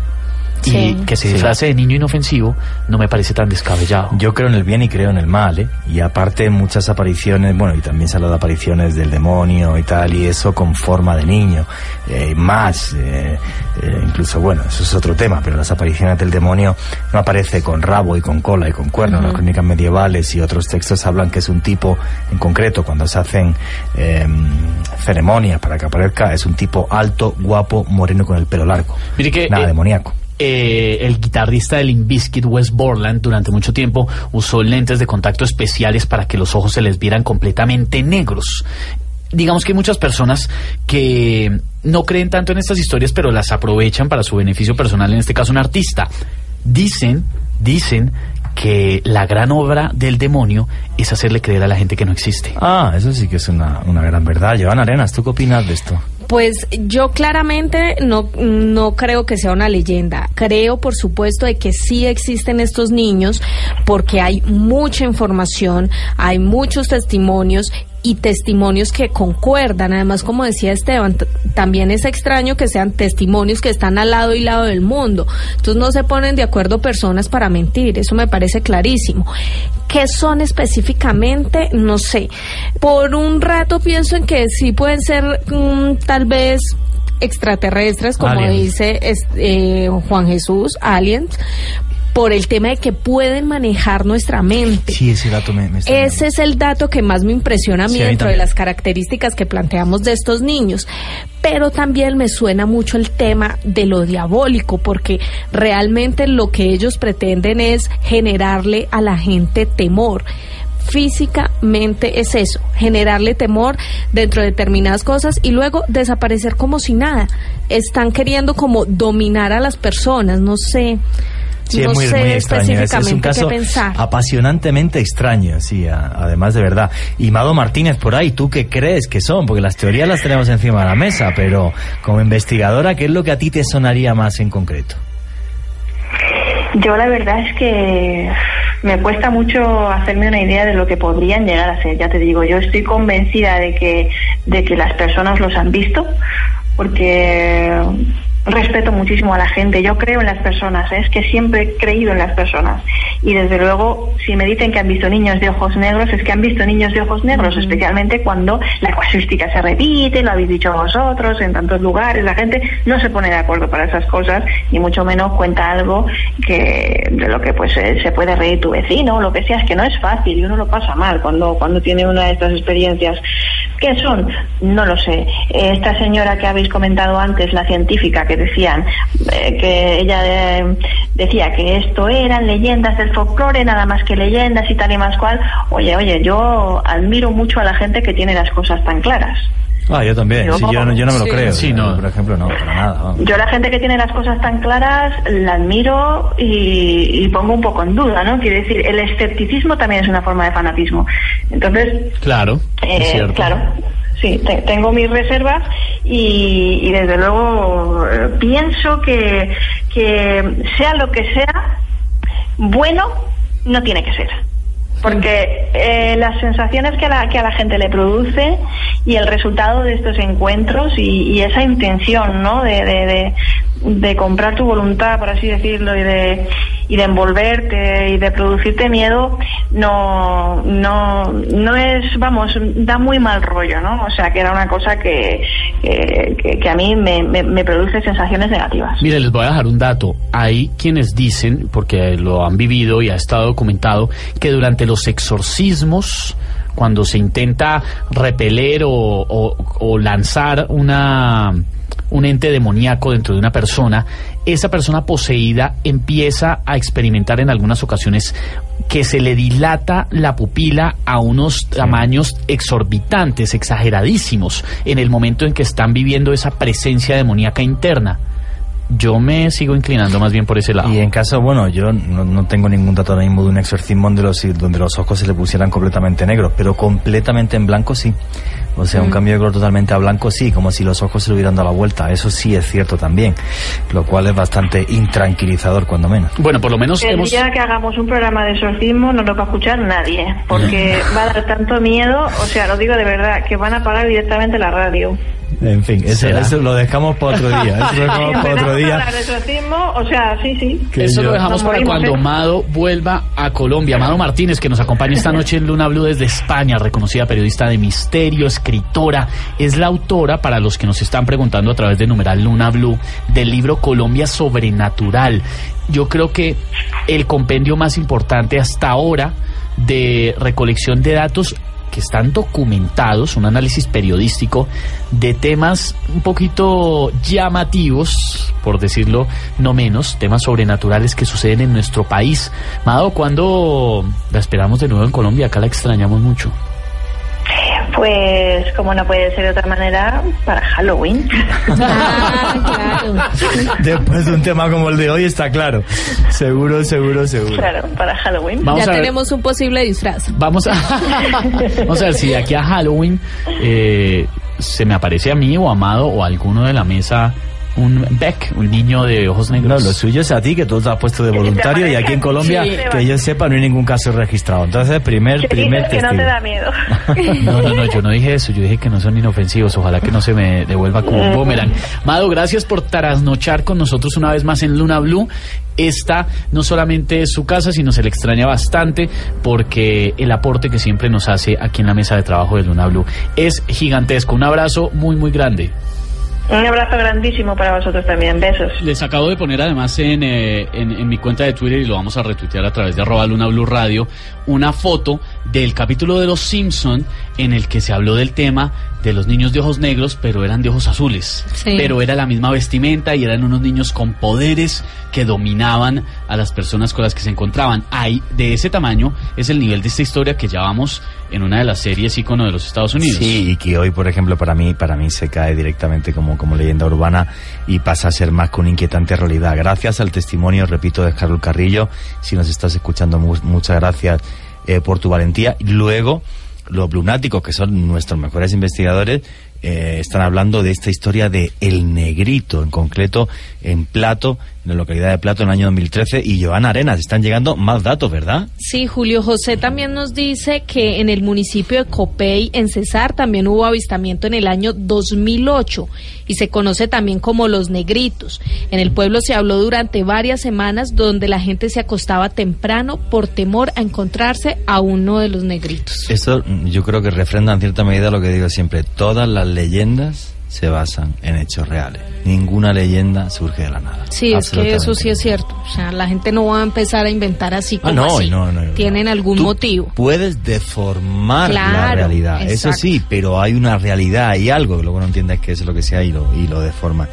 Y Sí. que se Sí. disfrace de niño inofensivo no me parece tan descabellado. Yo creo en el bien y creo en el mal, ¿eh? Y aparte muchas apariciones, bueno, y también se habla de apariciones del demonio y tal, y eso con forma de niño. Eh, más, eh, eh, incluso, bueno, eso es otro tema, pero las apariciones del demonio no aparece con rabo y con cola y con cuernos. Las crónicas medievales y otros textos hablan que es un tipo, en concreto, cuando se hacen eh, ceremonias para que aparezca, es un tipo alto, guapo, moreno con el pelo largo. Mire que, Nada eh, demoníaco. Eh, el guitarrista de Limp Bizkit, Wes Borland, durante mucho tiempo usó lentes de contacto especiales para que los ojos se les vieran completamente negros. Digamos que hay muchas personas que no creen tanto en estas historias, pero las aprovechan para su beneficio personal, en este caso un artista. Dicen, dicen que la gran obra del demonio es hacerle creer a la gente que no existe. Ah, eso sí que es una, una gran verdad. Joana Arenas, ¿tú qué opinas de esto? Pues yo claramente no, no creo que sea una leyenda. Creo, por supuesto, de que sí existen estos niños porque hay mucha información, hay muchos testimonios y testimonios que concuerdan. Además, como decía Esteban, también es extraño que sean testimonios que están al lado y lado del mundo. Entonces no se ponen de acuerdo personas para mentir. Eso me parece clarísimo. ¿Qué son específicamente? No sé. Por un rato pienso en que sí pueden ser mm, tal vez extraterrestres, como Aliens. dice eh, Juan Jesús, aliens, por el tema de que pueden manejar nuestra mente. Sí, ese dato me, me está Ese es el dato que más me impresiona a mí Sí, a mí dentro de las características que planteamos de estos niños. Pero también me suena mucho el tema de lo diabólico, porque realmente lo que ellos pretenden es generarle a la gente temor. Físicamente es eso, generarle temor dentro de determinadas cosas y luego desaparecer como si nada. Están queriendo como dominar a las personas, no sé. Sí, no es muy, sé muy extraño. Es- Es, un caso qué pensar. apasionantemente extraño, sí, a- además de verdad. Y Mado Martínez, por ahí, ¿tú qué crees que son? Porque las teorías las tenemos encima de la mesa, pero como investigadora, ¿qué es lo que a ti te sonaría más en concreto? Yo la verdad es que me cuesta mucho hacerme una idea de lo que podrían llegar a ser. Ya te digo, yo estoy convencida de que, de que las personas los han visto, porque respeto muchísimo a la gente. Yo creo en las personas, ¿eh? es que siempre he creído en las personas. Y desde luego, si me dicen que han visto niños de ojos negros, es que han visto niños de ojos negros, especialmente cuando la casuística se repite, lo habéis dicho vosotros, en tantos lugares, la gente no se pone de acuerdo para esas cosas, ni mucho menos cuenta algo que de lo que pues eh, se puede reír tu vecino lo que sea, es que no es fácil y uno lo pasa mal cuando, cuando tiene una de estas experiencias. ¿Qué son? No lo sé. Esta señora que habéis comentado antes, la científica, que decían eh, que ella eh, decía que esto eran leyendas del folclore, nada más que leyendas y tal y más cual. Oye, oye, yo admiro mucho a la gente que tiene las cosas tan claras. Ah, yo también. Yo- Sí, yo, no, yo no me lo Sí. creo. Sí, no. Por ejemplo, no, para nada. vamos. Yo la gente que tiene las cosas tan claras la admiro y, y pongo un poco en duda, ¿no? Quiere decir, el escepticismo también es una forma de fanatismo. Entonces, Claro, es eh, cierto. claro, sí, te- tengo mis reservas y, y desde luego eh, pienso que, que sea lo que sea, bueno no tiene que ser. Porque eh, las sensaciones que a, la, que a la gente le produce y el resultado de estos encuentros y, y esa intención, ¿no? De, de, de, comprar tu voluntad, por así decirlo, y de, y de envolverte y de producirte miedo, no, no, no es, vamos, da muy mal rollo, ¿no? O sea, que era una cosa que, que, a mí me, me, me produce sensaciones negativas. Mire, les voy a dejar un dato. Hay quienes dicen, porque lo han vivido y ha estado documentado, que durante los exorcismos, cuando se intenta repeler o, o- o lanzar una un ente demoníaco dentro de una persona, esa persona poseída empieza a experimentar en algunas ocasiones que se le dilata la pupila a unos tamaños exorbitantes, exageradísimos, en el momento en que están viviendo esa presencia demoníaca interna. Yo me sigo inclinando más bien por ese lado. Y en caso, bueno, yo no, no tengo ningún dato ahora mismo de un exorcismo donde los, donde los ojos se le pusieran completamente negros, pero completamente en blanco sí. O sea, un Mm. cambio de color totalmente a blanco sí, como si los ojos se le hubieran dado la vuelta. Eso sí es cierto también, lo cual es bastante intranquilizador cuando menos. Bueno, por lo menos El hemos... día que hagamos un programa de exorcismo no lo va a escuchar nadie, porque va a dar tanto miedo, o sea, lo digo de verdad, que van a apagar directamente la radio. En fin, eso, eso lo dejamos para otro día. Eso lo dejamos para otro día. o sea, sí, sí. que Eso yo- lo dejamos Nos para morimos, cuando ¿eh? Mado vuelva a Colombia. Mado Martínez, que nos acompaña esta noche en Luna Blue desde España, reconocida periodista de misterio, escritora. Es la autora, para los que nos están preguntando a través de numeral Luna Blue, del libro Colombia Sobrenatural. Yo creo que el compendio más importante hasta ahora de recolección de datos que están documentados, un análisis periodístico de temas un poquito llamativos, por decirlo no menos, temas sobrenaturales que suceden en nuestro país. Mado, ¿cuándo la esperamos de nuevo en Colombia? Acá la extrañamos mucho. Pues, como no puede ser de otra manera, para Halloween. (laughs) Ah, claro. Después de un tema como el de hoy está claro. Seguro, seguro, seguro. claro, para Halloween. Vamos ya tenemos un posible disfraz. Vamos a, (laughs) vamos a ver si de aquí a Halloween eh, se me aparece a mí o a Amado o a alguno de la mesa un Beck, un niño de ojos No, negros. lo suyo es a ti, que tú te has puesto de voluntario y aquí en Colombia, Sí. que yo sepa, no hay ningún caso registrado. Entonces, primer, Que primer que no te da miedo. (laughs) No, no, no, yo no dije eso, yo dije que no son inofensivos, ojalá que no se me devuelva como un boomerang. Mado, gracias por trasnochar con nosotros una vez más en Luna Blue. Esta no solamente es su casa, sino se le extraña bastante porque el aporte que siempre nos hace aquí en la mesa de trabajo de Luna Blue es gigantesco. Un abrazo muy, muy grande. Un abrazo grandísimo para vosotros también. Besos. Les acabo de poner además en, eh, en, en mi cuenta de Twitter y lo vamos a retuitear a través de arroba Luna Blue Radio una foto del capítulo de Los Simpson en el que se habló del tema de los niños de ojos negros, pero eran de ojos azules. Sí. Pero era la misma vestimenta y eran unos niños con poderes que dominaban a las personas con las que se encontraban. Ahí, de ese tamaño, es el nivel de esta historia que ya vamos en una de las series ícono de los Estados Unidos. Sí, y que hoy, por ejemplo, para mí, para mí se cae directamente como, como leyenda urbana y pasa a ser más que una inquietante realidad. Gracias al testimonio, repito, de Carlos Carrillo. Si nos estás escuchando, mu- muchas gracias eh, por tu valentía. Luego, los lunáticos, que son nuestros mejores investigadores, eh, están hablando de esta historia de El Negrito, en concreto en Plato, en la localidad de Plato en el año 2013. Y Joana Arenas, están llegando más datos, ¿verdad? Sí, Julio José también nos dice que en el municipio de Copey, en Cesar, también hubo avistamiento en el año 2008 y se conoce también como los negritos. En el pueblo se habló durante varias semanas donde la gente se acostaba temprano por temor a encontrarse a uno de los negritos. Esto mm, yo creo que refrenda en cierta medida lo que digo siempre. Todas las leyendas se basan en hechos reales. Ninguna leyenda surge de la nada. Sí, es que eso sí es cierto. O sea, la gente no va a empezar a inventar así Ah, como no, así. no, no, no. Tienen algún Tú motivo. Puedes deformar la realidad, eso sí, pero hay una realidad, hay algo que luego no entiendes qué es lo que sea y lo, y lo deforma.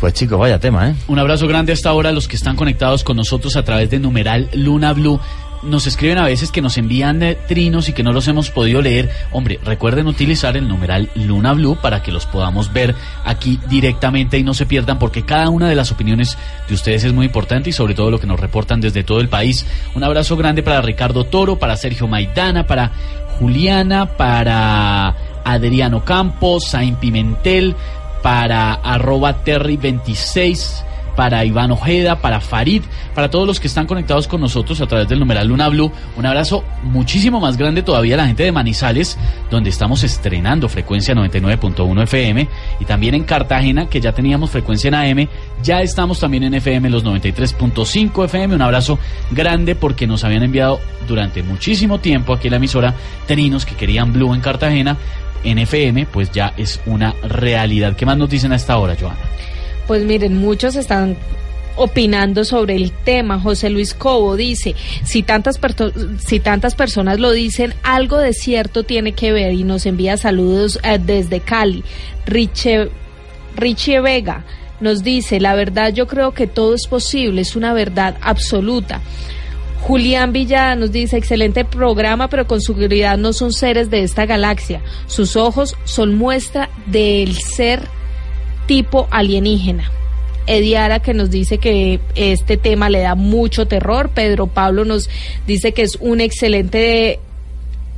Pues chicos, vaya tema, ¿eh? Un abrazo grande hasta ahora a los que están conectados con nosotros a través de numeral Luna Blue. Nos escriben a veces que nos envían trinos y que no los hemos podido leer. Hombre, recuerden utilizar el numeral Luna Blue para que los podamos ver aquí directamente y no se pierdan porque cada una de las opiniones de ustedes es muy importante y sobre todo lo que nos reportan desde todo el país. Un abrazo grande para Ricardo Toro, para Sergio Maidana, para Juliana, para Adriano Campos, Sain Pimentel, para arroba Terry26, para Iván Ojeda, para Farid, para todos los que están conectados con nosotros a través del numeral Luna Blue. Un abrazo muchísimo más grande todavía a la gente de Manizales, donde estamos estrenando frecuencia 99.1 FM, y también en Cartagena, que ya teníamos frecuencia en AM, ya estamos también en FM los 93.5 FM. Un abrazo grande porque nos habían enviado durante muchísimo tiempo aquí en la emisora trinos que querían Blue en Cartagena. En FM, pues ya es una realidad. ¿Qué más nos dicen a esta hora, Joana? Pues miren, muchos están opinando sobre el tema. José Luis Cobo dice, si tantas, si tantas personas lo dicen, algo de cierto tiene que ver y nos envía saludos eh, desde Cali. Richie Vega nos dice, la verdad yo creo que todo es posible, es una verdad absoluta. Julián Villada nos dice, excelente programa, pero con seguridad no son seres de esta galaxia. Sus ojos son muestra del ser tipo alienígena. Ediara que nos dice que este tema le da mucho terror. Pedro Pablo nos dice que es un excelente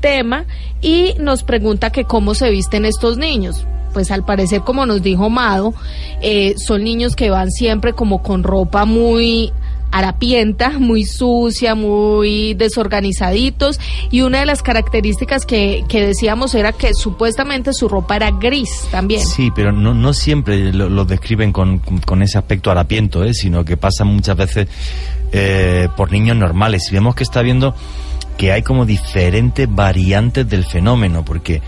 tema y nos pregunta que cómo se visten estos niños pues al parecer, como nos dijo Mado, eh, son niños que van siempre como con ropa muy harapienta, muy sucia, muy desorganizaditos y una de las características que, que decíamos era que supuestamente su ropa era gris también. Sí, pero no, no siempre lo, describen con, con, ese aspecto harapiento, ¿eh? sino que pasan muchas veces eh, por niños normales. Y vemos que está viendo que hay como diferentes variantes del fenómeno, porque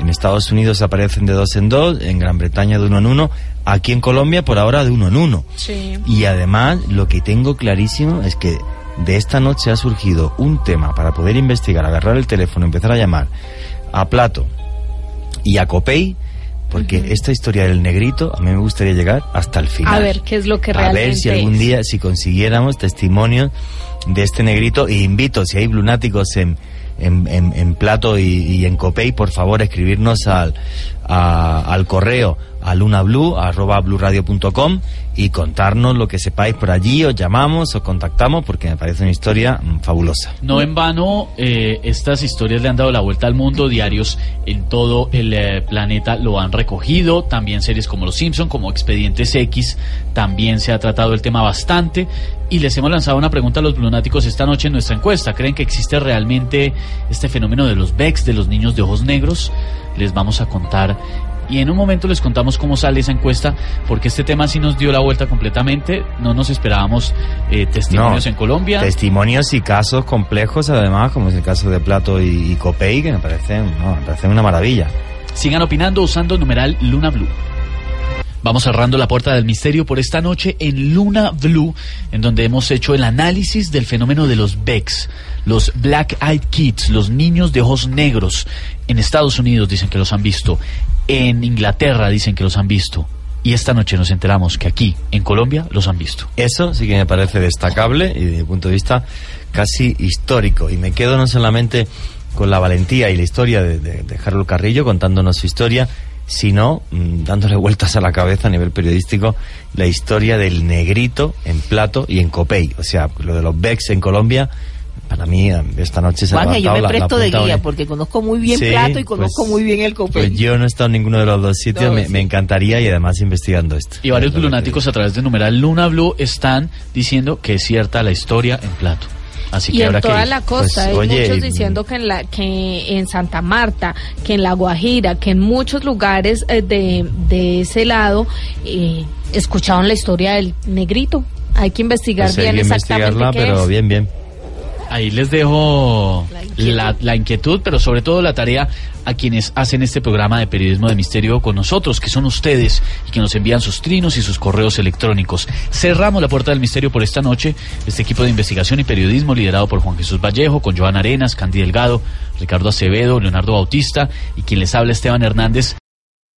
en Estados Unidos aparecen de dos en dos, en Gran Bretaña de uno en uno, aquí en Colombia por ahora de uno en uno. Y además lo que tengo clarísimo es que de esta noche ha surgido un tema para poder investigar, agarrar el teléfono, empezar a llamar a Plato y a Copey, porque esta historia del negrito a mí me gustaría llegar hasta el final. A ver qué es lo que realmente A ver si algún día, si consiguiéramos testimonios de este negrito, e invito, si hay lunáticos en en, en, Plato y, en Copey, por favor, escribirnos al, al correo a lunablu, arroba bluradio.com y contarnos lo que sepáis por allí, os llamamos, os contactamos porque me parece una historia mm, fabulosa. No en vano, eh, estas historias le han dado la vuelta al mundo, diarios en todo el eh, planeta lo han recogido, también series como Los Simpson, como Expedientes X, también se ha tratado el tema bastante y les hemos lanzado una pregunta a los lunáticos esta noche en nuestra encuesta. ¿Creen que existe realmente este fenómeno de los Becks, de los niños de ojos negros? Les vamos a contar y en un momento les contamos cómo sale esa encuesta, porque este tema sí nos dio la vuelta completamente, no nos esperábamos eh, testimonios en Colombia. Testimonios y casos complejos, además, como es el caso de Plato y, Copey, que me parecen, me parecen una maravilla. Sigan opinando usando numeral Luna Blue. Vamos cerrando la puerta del misterio por esta noche en Luna Blue, en donde hemos hecho el análisis del fenómeno de los Becks, los Black Eyed Kids, los niños de ojos negros. En Estados Unidos dicen que los han visto, en Inglaterra dicen que los han visto. Y esta noche nos enteramos que aquí, en Colombia, los han visto. Eso sí que me parece destacable y desde mi punto de vista casi histórico. Y me quedo no solamente con la valentía y la historia de, de, Harold Carrillo contándonos su historia, sino mm, dándole vueltas a la cabeza a nivel periodístico la historia del negrito en plato y en copey. O sea, lo de los Becks en Colombia, para mí esta noche se ha yo me presto de guía porque conozco muy bien plato y conozco pues, muy bien el copey. Pues yo no he estado en ninguno de los dos sitios, me, encantaría y además investigando esto. Y varios lunáticos a través de numeral Luna Blue están diciendo que es cierta la historia en plato y en toda la costa, pues, hay muchos diciendo que en, la, que en Santa Marta, que en La Guajira, que en muchos lugares eh, de, de ese lado eh, escucharon la historia del negrito. Hay que investigar pues bien exactamente qué pero bien, bien. Ahí les dejo la inquietud. pero sobre todo la tarea a quienes hacen este programa de periodismo de misterio con nosotros, que son ustedes y que nos envían sus trinos y sus correos electrónicos. Cerramos la puerta del misterio por esta noche. Este equipo de investigación y periodismo liderado por Juan Jesús Vallejo, con Joan Arenas, Candy Delgado, Ricardo Acevedo, Leonardo Bautista y quien les habla Esteban Hernández.